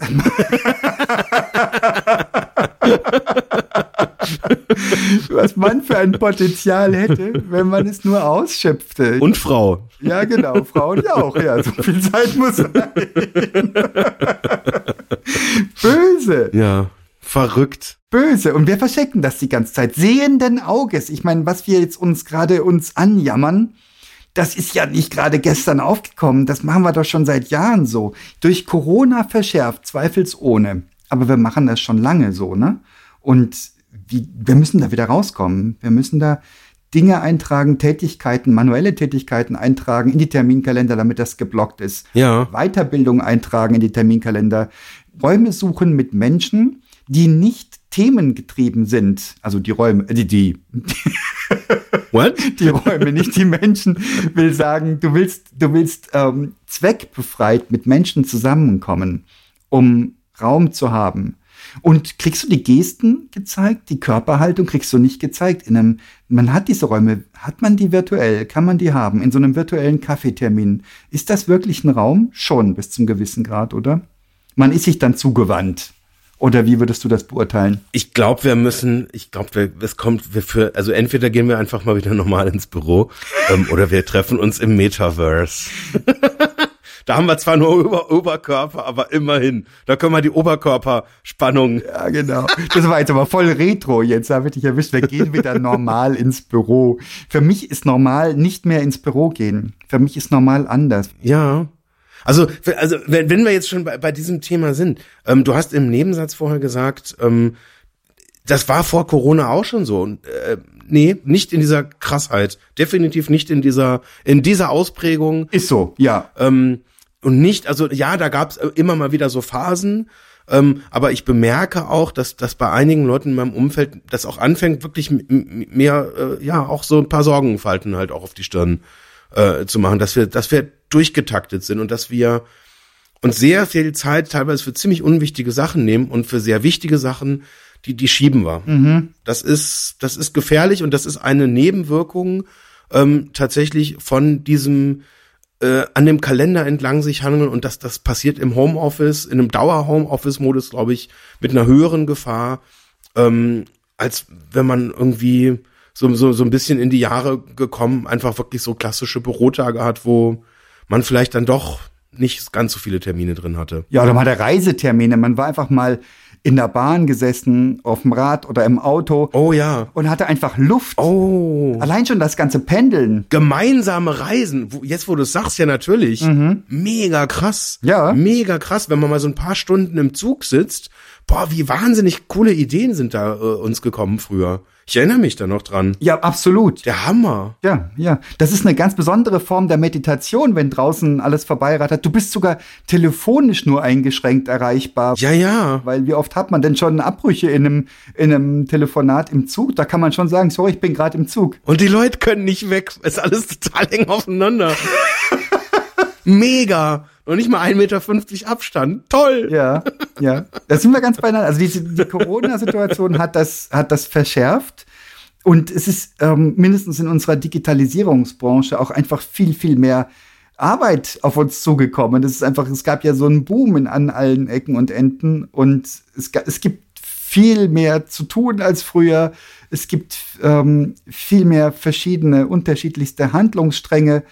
Was man für ein Potenzial hätte, wenn man es nur ausschöpfte. Und Frau. ja, genau, Frauen auch. Ja, so viel Zeit muss sein. Böse. Ja. Verrückt. böse und wir verschenken das die ganze Zeit sehenden Auges. Ich meine, was wir jetzt uns gerade uns anjammern, das ist ja nicht gerade gestern aufgekommen. Das machen wir doch schon seit Jahren so. Durch Corona verschärft, zweifelsohne. Aber wir machen das schon lange so, ne? Und wie, wir müssen da wieder rauskommen. Wir müssen da Dinge eintragen, Tätigkeiten, manuelle Tätigkeiten eintragen in die Terminkalender, damit das geblockt ist. Ja. Weiterbildung eintragen in die Terminkalender. Räume suchen mit Menschen, die nicht themengetrieben sind. Also die Räume, äh, die, die, What? die Räume, nicht die Menschen, will sagen, du willst, du willst ähm, zweckbefreit mit Menschen zusammenkommen, um Raum zu haben. Und kriegst du die Gesten gezeigt, die Körperhaltung kriegst du nicht gezeigt. In einem, man hat diese Räume, hat man die virtuell, kann man die haben, in so einem virtuellen Kaffeetermin. Ist das wirklich ein Raum? Schon, bis zum gewissen Grad, oder? Man ist sich dann zugewandt. Oder wie würdest du das beurteilen? Ich glaube, wir müssen, ich glaube, es kommt, wir für, also entweder gehen wir einfach mal wieder normal ins Büro ähm, oder wir treffen uns im Metaverse. Da haben wir zwar nur Ober Oberkörper, aber immerhin. Da können wir die Oberkörperspannung. Ja, genau. Das war jetzt aber voll retro. Jetzt habe ich dich erwischt. Wir gehen wieder normal ins Büro. Für mich ist normal nicht mehr ins Büro gehen. Für mich ist normal anders. Ja. Also, also wenn, wenn wir jetzt schon bei, bei diesem Thema sind, ähm, du hast im Nebensatz vorher gesagt, ähm, das war vor Corona auch schon so. Und, äh, nee, nicht in dieser Krassheit. Definitiv nicht in dieser, in dieser Ausprägung. Ist so, ja. Ähm, und nicht, also ja, da gab es immer mal wieder so Phasen, ähm, aber ich bemerke auch, dass, dass bei einigen Leuten in meinem Umfeld das auch anfängt, wirklich mehr, äh, ja, auch so ein paar Sorgenfalten halt auch auf die Stirn äh, zu machen, dass wir, dass wir durchgetaktet sind und dass wir uns sehr viel Zeit teilweise für ziemlich unwichtige Sachen nehmen und für sehr wichtige Sachen, die, die schieben wir. Mhm. Das ist, das ist gefährlich und das ist eine Nebenwirkung ähm, tatsächlich von diesem äh, an dem Kalender entlang sich handeln und das, das passiert im Homeoffice, in einem Dauer-Homeoffice-Modus, glaube ich, mit einer höheren Gefahr, ähm, als wenn man irgendwie so, so, so ein bisschen in die Jahre gekommen, einfach wirklich so klassische Bürotage hat, wo man vielleicht dann doch nicht ganz so viele Termine drin hatte. Ja, oder mal der Reisetermine. Man war einfach mal in der Bahn gesessen, auf dem Rad oder im Auto. Oh ja. Und hatte einfach Luft. Oh. Allein schon das ganze Pendeln. Gemeinsame Reisen. Jetzt, wo du es sagst, ja natürlich. Mhm. Mega krass. Ja. Mega krass, wenn man mal so ein paar Stunden im Zug sitzt. Boah, wie wahnsinnig coole Ideen sind da äh, uns gekommen früher. Ich erinnere mich da noch dran. Ja, absolut. Der Hammer. Ja, ja. Das ist eine ganz besondere Form der Meditation, wenn draußen alles vorbeirattert. Du bist sogar telefonisch nur eingeschränkt erreichbar. Ja, ja. Weil wie oft hat man denn schon Abbrüche in einem, in einem Telefonat im Zug? Da kann man schon sagen, sorry, ich bin gerade im Zug. Und die Leute können nicht weg. Ist alles total eng aufeinander. Mega. Und nicht mal 1,50 Meter Abstand. Toll. Ja, ja. Da sind wir ganz beieinander. Also diese, die Corona-Situation hat das, hat das verschärft. Und es ist ähm, mindestens in unserer Digitalisierungsbranche auch einfach viel, viel mehr Arbeit auf uns zugekommen. Das ist einfach, es gab ja so einen Boom in, an allen Ecken und Enden und es, es gibt viel mehr zu tun als früher. Es gibt ähm, viel mehr verschiedene, unterschiedlichste Handlungsstränge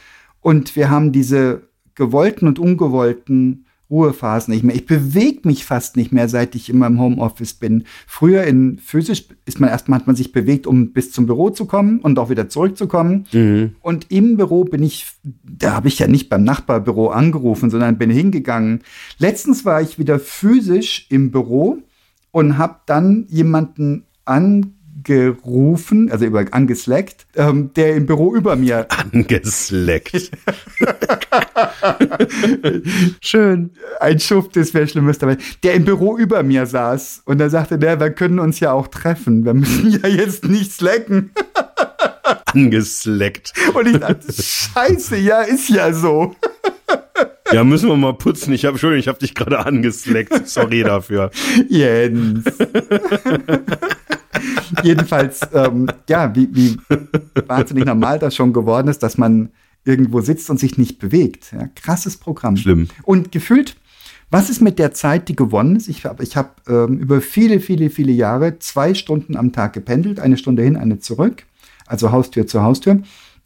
und wir haben diese gewollten und ungewollten Ruhephasen nicht mehr. Ich bewege mich fast nicht mehr, seit ich in meinem Homeoffice bin. Früher in physisch ist man erstmal hat man sich bewegt, um bis zum Büro zu kommen und auch wieder zurückzukommen. Mhm. Und im Büro bin ich, da habe ich ja nicht beim Nachbarbüro angerufen, sondern bin hingegangen. Letztens war ich wieder physisch im Büro und habe dann jemanden an angerufen, also über angeslackt, ähm, der im Büro über mir. Angeslackt. Schön. Ein Schuft ist wer Schlimmes dabei. Der im Büro über mir saß und er sagte, der, wir können uns ja auch treffen. Wir müssen ja jetzt nicht slacken. Angeslackt. Und ich dachte, scheiße, ja, ist ja so. Ja, müssen wir mal putzen. Ich habe, Entschuldigung, ich habe dich gerade angesleckt. Sorry dafür. Jens. Jedenfalls, ähm, ja, wie, wie wahnsinnig normal das schon geworden ist, dass man irgendwo sitzt und sich nicht bewegt. Ja, krasses Programm. Schlimm. Und gefühlt, was ist mit der Zeit, die gewonnen ist? Ich habe ich hab, ähm, über viele, viele, viele Jahre zwei Stunden am Tag gependelt, eine Stunde hin, eine zurück, also Haustür zu Haustür.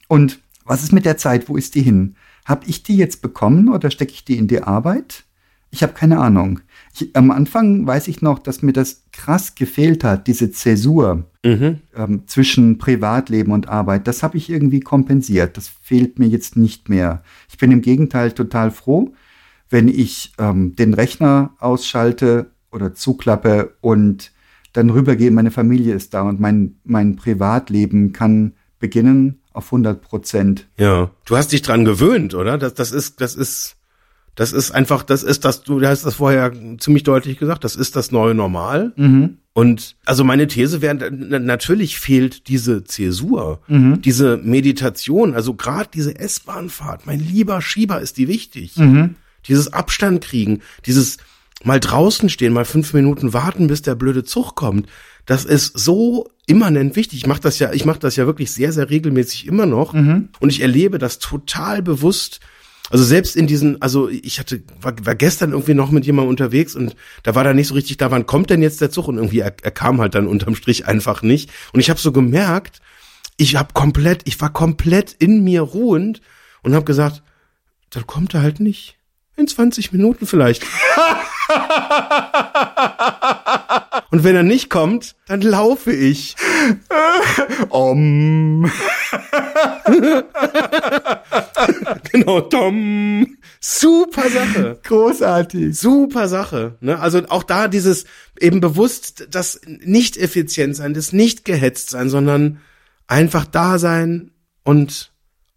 Und was ist mit der Zeit? Wo ist die hin? Habe ich die jetzt bekommen oder stecke ich die in die Arbeit? Ich habe keine Ahnung. Ich, am Anfang weiß ich noch, dass mir das krass gefehlt hat, diese Zäsur mhm. ähm, zwischen Privatleben und Arbeit. Das habe ich irgendwie kompensiert. Das fehlt mir jetzt nicht mehr. Ich bin im Gegenteil total froh, wenn ich ähm, den Rechner ausschalte oder zuklappe und dann rübergehe, meine Familie ist da und mein, mein Privatleben kann beginnen auf 100 Prozent. Ja, du hast dich dran gewöhnt, oder? Das, das ist, das ist das ist einfach, das ist das, du hast das vorher ziemlich deutlich gesagt, das ist das neue Normal. Mhm. Und also meine These wäre, natürlich fehlt diese Zäsur, mhm. diese Meditation, also gerade diese S-Bahnfahrt, mein lieber Schieber, ist die wichtig. Mhm. Dieses Abstand kriegen, dieses mal draußen stehen, mal fünf Minuten warten, bis der blöde Zug kommt. Das ist so immanent wichtig. Ich mache das ja, ich mache das ja wirklich sehr, sehr regelmäßig immer noch. Mhm. Und ich erlebe das total bewusst also selbst in diesen, also ich hatte, war, war gestern irgendwie noch mit jemandem unterwegs und da war da nicht so richtig da, wann kommt denn jetzt der Zug? Und irgendwie er, er kam halt dann unterm Strich einfach nicht. Und ich habe so gemerkt, ich habe komplett, ich war komplett in mir ruhend und habe gesagt, dann kommt er halt nicht. In 20 Minuten vielleicht. Und wenn er nicht kommt, dann laufe ich. Om. Genau, Tom. Super Sache. Großartig. Super Sache. Ne? Also auch da dieses eben bewusst das nicht effizient sein, das nicht gehetzt sein, sondern einfach da sein und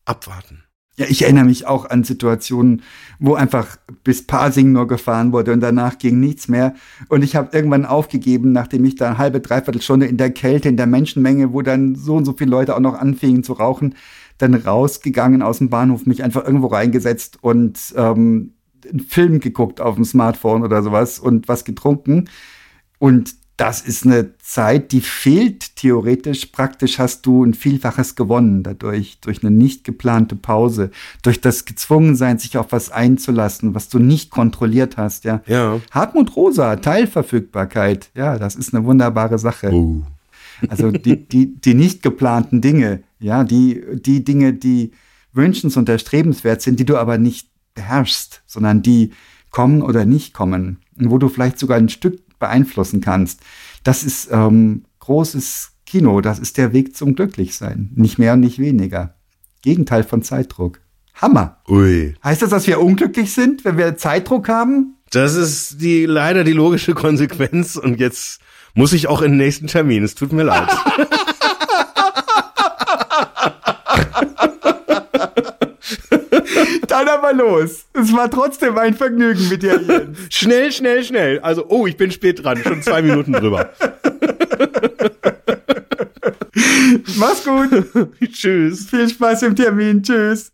abwarten. Ja, ich erinnere mich auch an Situationen, wo einfach bis Pasing nur gefahren wurde und danach ging nichts mehr. Und ich habe irgendwann aufgegeben, nachdem ich da eine halbe, dreiviertel Stunde in der Kälte, in der Menschenmenge, wo dann so und so viele Leute auch noch anfingen zu rauchen, dann rausgegangen aus dem Bahnhof, mich einfach irgendwo reingesetzt und ähm, einen Film geguckt auf dem Smartphone oder sowas und was getrunken. Und das ist eine Zeit, die fehlt theoretisch. Praktisch hast du ein Vielfaches gewonnen dadurch, durch eine nicht geplante Pause, durch das Gezwungensein, sich auf was einzulassen, was du nicht kontrolliert hast, ja. Ja. Hartmut Rosa, Teilverfügbarkeit, ja, das ist eine wunderbare Sache. Oh. Also die, die, die nicht geplanten Dinge, ja, die, die Dinge, die wünschens- und erstrebenswert sind, die du aber nicht beherrschst, sondern die kommen oder nicht kommen, und wo du vielleicht sogar ein Stück beeinflussen kannst. Das ist ähm, großes Kino, das ist der Weg zum Glücklichsein. Nicht mehr und nicht weniger. Gegenteil von Zeitdruck. Hammer. Ui. Heißt das, dass wir unglücklich sind, wenn wir Zeitdruck haben? Das ist die leider die logische Konsequenz und jetzt muss ich auch in den nächsten Termin. Es tut mir leid. Dann aber los. Es war trotzdem ein Vergnügen mit dir, Jens. schnell, schnell, schnell. Also, oh, ich bin spät dran. Schon zwei Minuten drüber. Mach's gut. Tschüss. Viel Spaß im Termin. Tschüss.